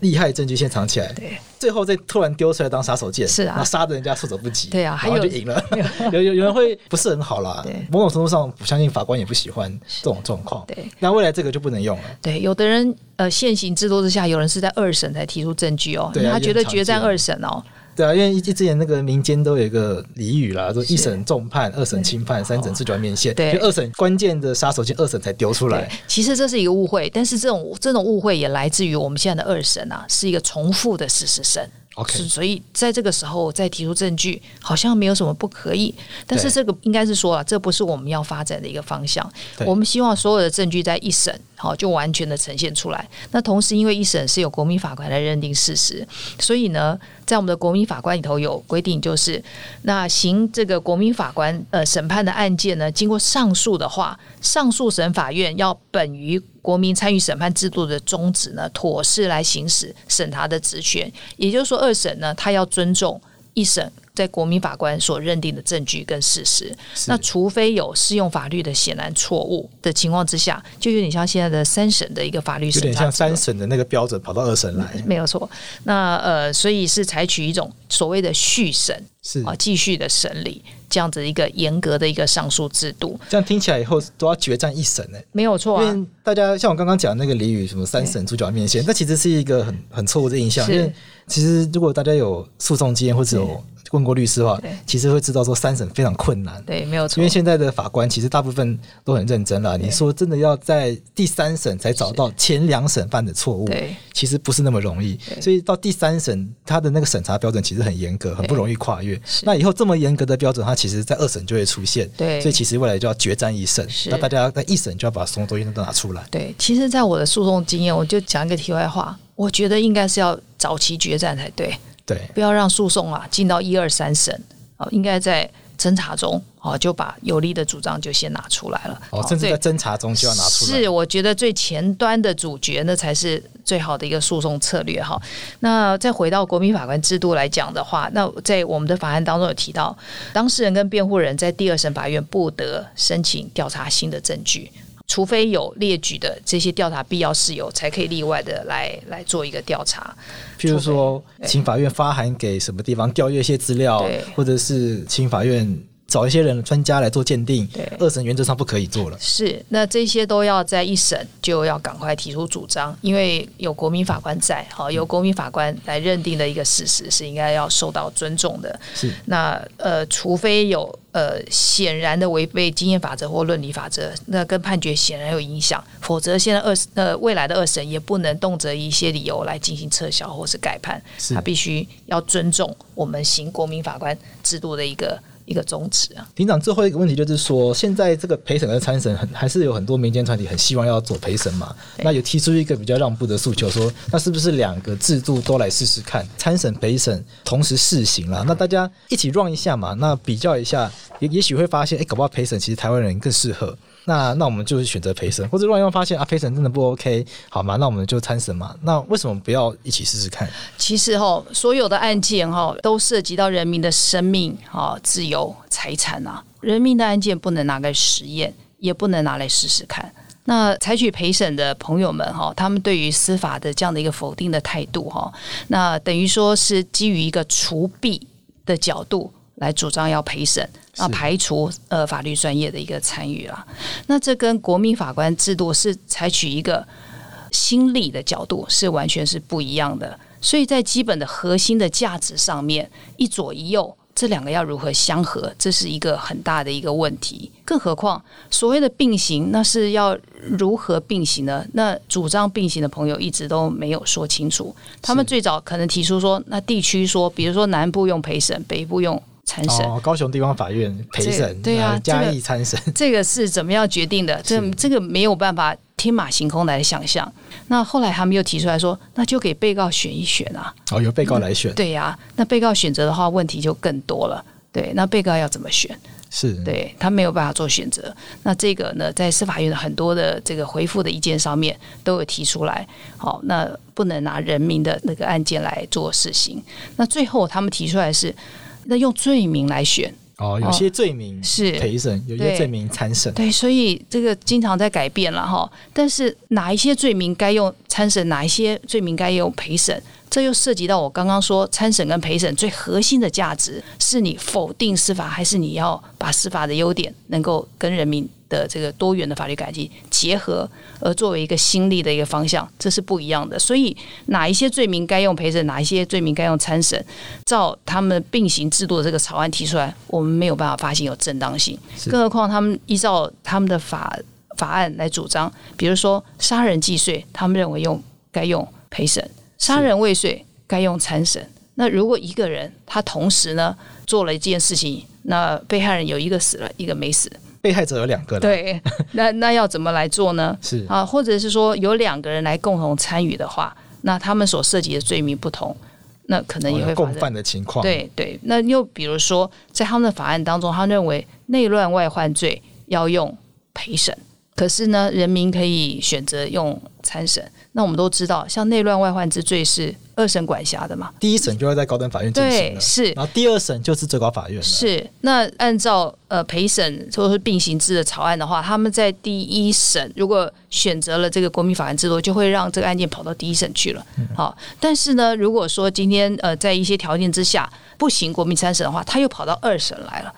厉害证据先藏起来，对，最后再突然丢出来当杀手锏，是啊，杀的人家措手不及，对啊，然后就赢了。有有有人会不是很好啦，对，某种程度上，我相信法官也不喜欢这种状况，对，那未来这个就不能用了。对，有的人呃，现行制度之下，有人是在二审才提出证据哦，对，他觉得决战二审哦。对啊，因为一之前那个民间都有一个俚语啦，说一审重判，二审轻判，三审最主要面线。对，就二审关键的杀手锏，二审才丢出来。其实这是一个误会，但是这种这种误会也来自于我们现在的二审啊，是一个重复的事实审。OK，所以在这个时候再提出证据，好像没有什么不可以。但是这个应该是说啊，这不是我们要发展的一个方向。我们希望所有的证据在一审好就完全的呈现出来。那同时，因为一审是由国民法官来认定事实，所以呢，在我们的国民法官里头有规定，就是那行这个国民法官呃审判的案件呢，经过上诉的话，上诉审法院要本于国民参与审判制度的宗旨呢，妥适来行使审查的职权。也就是说，二审呢，他要尊重一审在国民法官所认定的证据跟事实。那除非有适用法律的显然错误的情况之下，就有点像现在的三审的一个法律审查，有点像三审的那个标准跑到二审来，嗯、没有错。那呃，所以是采取一种所谓的续审，是啊，继续的审理这样子一个严格的一个上诉制度。这样听起来以后都要决战一审呢？没有错啊。因为大家像我刚刚讲的那个俚语，什么三审猪脚面线，那其实是一个很很错误的印象。因为其实如果大家有诉讼经验或者有问过律师的话，其实会知道说三审非常困难。对，没有错。因为现在的法官其实大部分都很认真了。你说真的要在第三审才找到前两审犯的错误，对，其实不是那么容易。所以到第三审，他的那个审查标准其实很严格，很不容易跨越。那以后这么严格的标准，他其实在二审就会出现。对，所以其实未来就要决战一审。那大家在一审就要把所有东西都拿出来。对，其实，在我的诉讼经验，我就讲一个题外话，我觉得应该是要早期决战才对。对，不要让诉讼啊进到一二三审。啊，应该在侦查中啊，就把有利的主张就先拿出来了。哦，甚至在侦查中就要拿出来。是，我觉得最前端的主角，那才是最好的一个诉讼策略哈。那再回到国民法官制度来讲的话，那在我们的法案当中有提到，当事人跟辩护人在第二审法院不得申请调查新的证据。除非有列举的这些调查必要事由，才可以例外的来来做一个调查。譬如说，请法院发函给什么地方调阅一些资料，或者是请法院。找一些人专家来做鉴定，对，二审原则上不可以做了。是，那这些都要在一审就要赶快提出主张，因为有国民法官在，好，由国民法官来认定的一个事实是应该要受到尊重的。是，那呃，除非有呃显然的违背经验法则或论理法则，那跟判决显然有影响，否则现在二呃未来的二审也不能动辄一些理由来进行撤销或是改判，是他必须要尊重我们行国民法官制度的一个。一个宗旨啊，庭长，最后一个问题就是说，现在这个陪审和参审很还是有很多民间团体很希望要做陪审嘛？那有提出一个比较让步的诉求，说那是不是两个制度都来试试看，参审陪审同时试行了？那大家一起 run 一下嘛？那比较一下，也也许会发现，哎，搞不好陪审其实台湾人更适合。那那我们就是选择陪审，或者万一发现啊陪审真的不 OK，好吗？那我们就参审嘛。那为什么不要一起试试看？其实哈，所有的案件哈，都涉及到人民的生命啊、自由、财产啊。人民的案件不能拿来实验，也不能拿来试试看。那采取陪审的朋友们哈，他们对于司法的这样的一个否定的态度哈，那等于说是基于一个除弊的角度。来主张要陪审，那排除呃法律专业的一个参与了。那这跟国民法官制度是采取一个新立的角度，是完全是不一样的。所以在基本的核心的价值上面，一左一右，这两个要如何相合，这是一个很大的一个问题。更何况所谓的并行，那是要如何并行呢？那主张并行的朋友一直都没有说清楚。他们最早可能提出说，那地区说，比如说南部用陪审，北部用。参审、哦，高雄地方法院陪审，对啊，嘉义参审，这个是怎么样决定的？这这个没有办法天马行空来想象。那后来他们又提出来说，那就给被告选一选啊。哦，由被告来选。嗯、对呀、啊，那被告选择的话，问题就更多了。对，那被告要怎么选？是，对他没有办法做选择。那这个呢，在司法院的很多的这个回复的意见上面都有提出来。好，那不能拿人民的那个案件来做事情。那最后他们提出来是。那用罪名来选哦，有些罪名是陪审，有些罪名参审。对，所以这个经常在改变了哈。但是哪一些罪名该用参审，哪一些罪名该用陪审，这又涉及到我刚刚说参审跟陪审最核心的价值，是你否定司法，还是你要把司法的优点能够跟人民的这个多元的法律改进结合，而作为一个新立的一个方向，这是不一样的。所以哪一些罪名该用陪审，哪一些罪名该用参审，照他们并行制度的这个草案提出来，我们没有办法发现有正当性。更何况他们依照他们的法法案来主张，比如说杀人既遂，他们认为用该用陪审；杀人未遂该用参审。那如果一个人他同时呢做了一件事情，那被害人有一个死了，一个没死。被害者有两个，对，那那要怎么来做呢？是啊，或者是说有两个人来共同参与的话，那他们所涉及的罪名不同，那可能也会、哦、共犯的情况。对对，那又比如说，在他们的法案当中，他认为内乱外患罪要用陪审可是呢，人民可以选择用参审。那我们都知道，像内乱外患之罪是二审管辖的嘛？第一审就要在高等法院进行了，是。然后第二审就是最高法院了。是。那按照呃陪审或者是并行制的草案的话，他们在第一审如果选择了这个国民法院制度，就会让这个案件跑到第一审去了。好、嗯，但是呢，如果说今天呃在一些条件之下不行国民参审的话，他又跑到二审来了。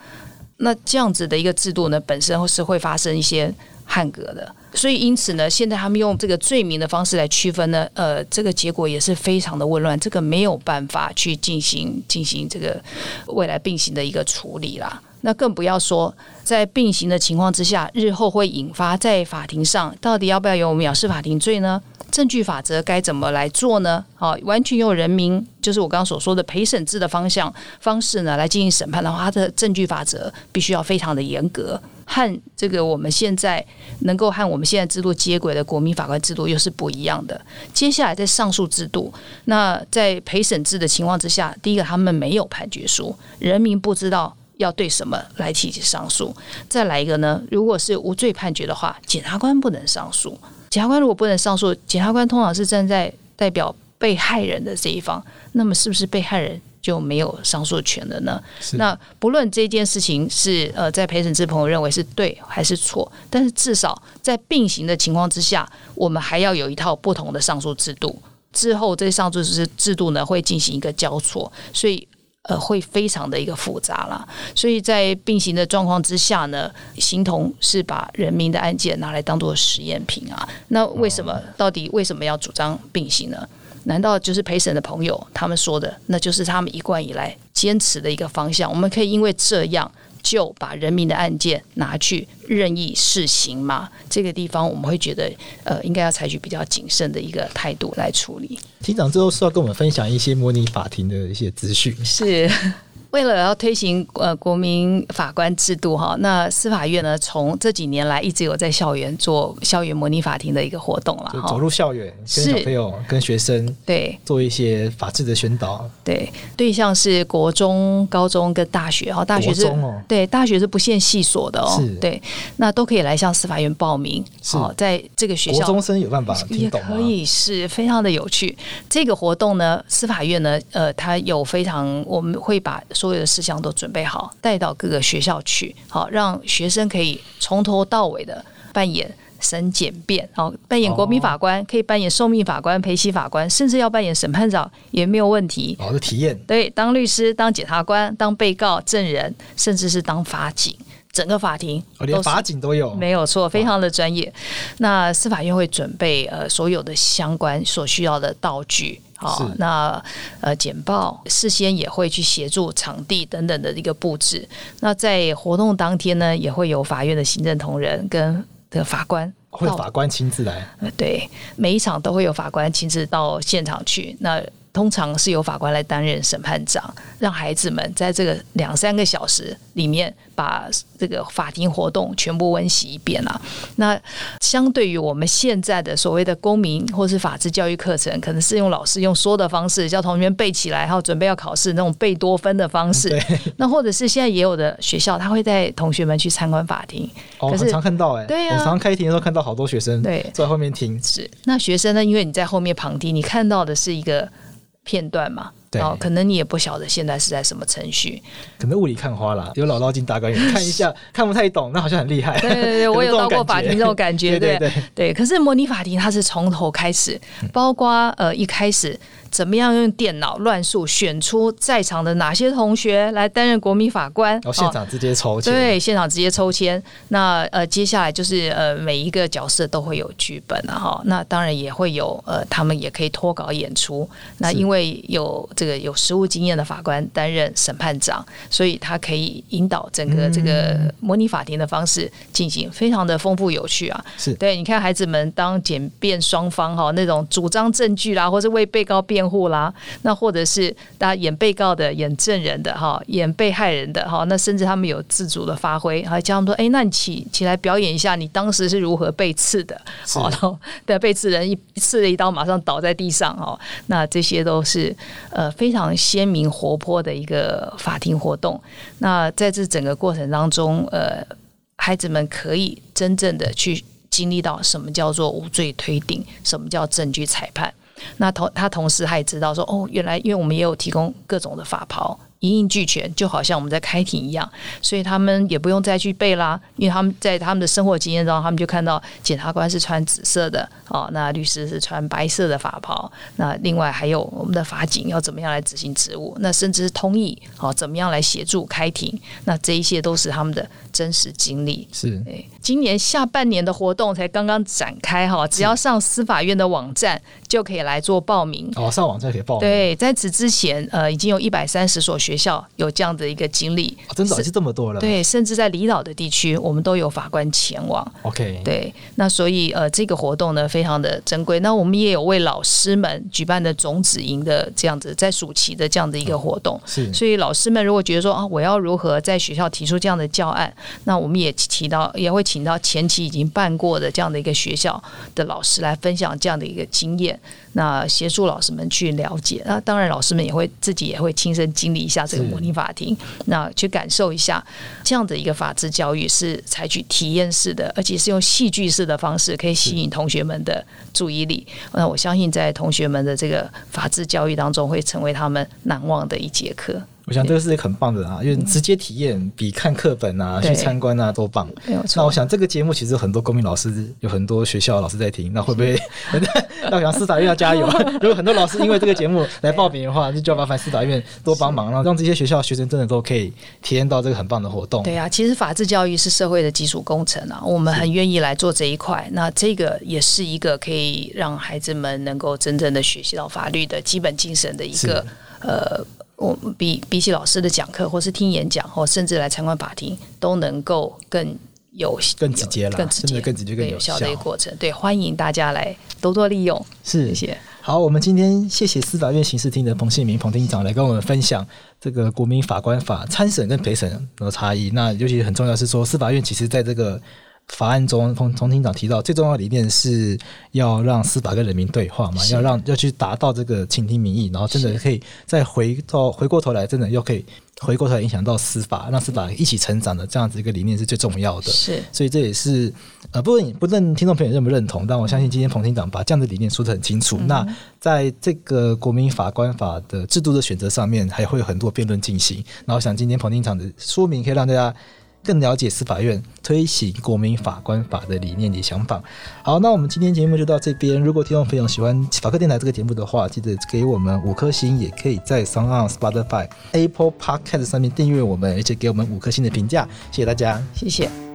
那这样子的一个制度呢，本身是会发生一些汉格的。所以，因此呢，现在他们用这个罪名的方式来区分呢，呃，这个结果也是非常的混乱，这个没有办法去进行进行这个未来并行的一个处理啦。那更不要说在并行的情况之下，日后会引发在法庭上到底要不要有藐视法庭罪呢？证据法则该怎么来做呢？好，完全用人民就是我刚刚所说的陪审制的方向方式呢来进行审判的话，它的证据法则必须要非常的严格。和这个我们现在能够和我们现在制度接轨的国民法官制度又是不一样的。接下来在上诉制度，那在陪审制的情况之下，第一个他们没有判决书，人民不知道要对什么来提起上诉。再来一个呢，如果是无罪判决的话，检察官不能上诉。检察官如果不能上诉，检察官通常是站在代表被害人的这一方，那么是不是被害人？就没有上诉权了呢？那不论这件事情是呃，在陪审制朋友认为是对还是错，但是至少在并行的情况之下，我们还要有一套不同的上诉制度。之后这上诉制制度呢，会进行一个交错，所以呃，会非常的一个复杂了。所以在并行的状况之下呢，形同是把人民的案件拿来当做实验品啊。那为什么？到底为什么要主张并行呢？难道就是陪审的朋友他们说的，那就是他们一贯以来坚持的一个方向？我们可以因为这样就把人民的案件拿去任意试行吗？这个地方我们会觉得，呃，应该要采取比较谨慎的一个态度来处理。庭长之后是要跟我们分享一些模拟法庭的一些资讯，是。为了要推行呃国民法官制度哈，那司法院呢，从这几年来一直有在校园做校园模拟法庭的一个活动了哈，走入校园跟小朋友跟学生对。做一些法治的宣导，对对象是国中、高中跟大学哈，大学是、哦、对大学是不限系所的哦，对，那都可以来向司法院报名，好，在这个学校国中生有办法听懂也可以是非常的有趣。这个活动呢，司法院呢，呃，它有非常我们会把。所有的事项都准备好，带到各个学校去，好让学生可以从头到尾的扮演审检辩，好扮演国民法官，可以扮演受命法官、陪席法官，甚至要扮演审判长也没有问题。好的体验，对，当律师、当检察官、当被告、证人，甚至是当法警，整个法庭连法警都有，没有错，非常的专业。那司法院会准备呃所有的相关所需要的道具。好，那呃，简报事先也会去协助场地等等的一个布置。那在活动当天呢，也会有法院的行政同仁跟的法官，会法官亲自来。呃，对，每一场都会有法官亲自到现场去。那通常是由法官来担任审判长，让孩子们在这个两三个小时里面把这个法庭活动全部温习一遍啊。那相对于我们现在的所谓的公民或是法治教育课程，可能是用老师用说的方式叫同学们背起来，然后准备要考试那种贝多芬的方式。那或者是现在也有的学校，他会带同学们去参观法庭。哦，可是很常看到哎、欸，对啊，我常常开庭的时候看到好多学生对坐在后面听。是，那学生呢？因为你在后面旁听，你看到的是一个。片段嘛，哦，可能你也不晓得现在是在什么程序，可能雾里看花啦，有老道进大观园看一下，看不太懂，那好像很厉害。对对对，我有到过法庭这种感觉，对对对，对，可是模拟法庭它是从头开始，包括呃一开始。怎么样用电脑乱数选出在场的哪些同学来担任国民法官？然后现场直接抽签，对，现场直接抽签。那呃，接下来就是呃，每一个角色都会有剧本啊，哈。那当然也会有呃，他们也可以脱稿演出。那因为有这个有实务经验的法官担任审判长，所以他可以引导整个这个模拟法庭的方式进行，非常的丰富有趣啊。是对，你看孩子们当检辩双方哈，那种主张证据啦，或是为被告辩。护啦，那或者是大家演被告的、演证人的哈、演被害人的哈，那甚至他们有自主的发挥，还教他们说：“哎，那你起起来表演一下，你当时是如何被刺的？”好，然后对被刺人一刺了一刀，马上倒在地上哦。那这些都是呃非常鲜明活泼的一个法庭活动。那在这整个过程当中，呃，孩子们可以真正的去。经历到什么叫做无罪推定，什么叫证据裁判。那同他同时他也知道说，哦，原来因为我们也有提供各种的法袍。一应俱全，就好像我们在开庭一样，所以他们也不用再去背啦，因为他们在他们的生活经验中，他们就看到检察官是穿紫色的，哦，那律师是穿白色的法袍，那另外还有我们的法警要怎么样来执行职务，那甚至是通译，哦，怎么样来协助开庭，那这一些都是他们的真实经历。是，对，今年下半年的活动才刚刚展开哈，只要上司法院的网站就可以来做报名。哦，上网站可以报名。对，在此之前，呃，已经有一百三十所学。校有这样的一个经历，哦，真的是这么多了。对，甚至在离岛的地区，我们都有法官前往。OK，对，那所以呃，这个活动呢，非常的珍贵。那我们也有为老师们举办的种子营的这样子，在暑期的这样的一个活动。是，嗯，所以老师们如果觉得说啊，我要如何在学校提出这样的教案，那我们也提到，也会请到前期已经办过的这样的一个学校的老师来分享这样的一个经验。那协助老师们去了解，那当然老师们也会自己也会亲身经历一下这个模拟法庭，那去感受一下这样的一个法治教育是采取体验式的，而且是用戏剧式的方式可以吸引同学们的注意力。那我相信在同学们的这个法治教育当中，会成为他们难忘的一节课。我想这个是一个很棒的啊，因为直接体验比看课本啊、去参观啊都棒。那我想这个节目其实很多公民老师有很多学校老师在听，那会不会？那我想司法院要加油。如果很多老师因为这个节目来报名的话，就就要麻烦司法院多帮忙，然后让这些学校学生真的都可以体验到这个很棒的活动。对啊，其实法治教育是社会的基础工程啊，我们很愿意来做这一块。那这个也是一个可以让孩子们能够真正的学习到法律的基本精神的一个呃。我比比起老师的讲课，或是听演讲，或甚至来参观法庭，都能够更有更直接了，更直接、更直接、更有效的一个过程。对，欢迎大家来多多利用。是，谢谢。好，我们今天谢谢司法院刑事厅的彭信明彭厅长来跟我们分享这个国民法官法参审跟陪审的差异。那尤其很重要是说，司法院其实在这个。法案中，彭彭厅长提到，最重要的理念是要让司法跟人民对话嘛，要让要去达到这个倾听民意，然后真的可以再回到回过头来，真的又可以回过头来影响到司法，让司法一起成长的这样子一个理念是最重要的。是，所以这也是呃，不论不论听众朋友认不认同，但我相信今天彭厅长把这样的理念说得很清楚。嗯、那在这个国民法官法的制度的选择上面，还会有很多辩论进行。然后想今天彭厅长的说明可以让大家。更了解司法院推行国民法官法的理念及想法。好，那我们今天节目就到这边。如果听众朋友喜欢法科电台这个节目的话，记得给我们五颗星，也可以在 s o n g o n、Spotify、Apple Podcast 上面订阅我们，而且给我们五颗星的评价。谢谢大家，谢谢。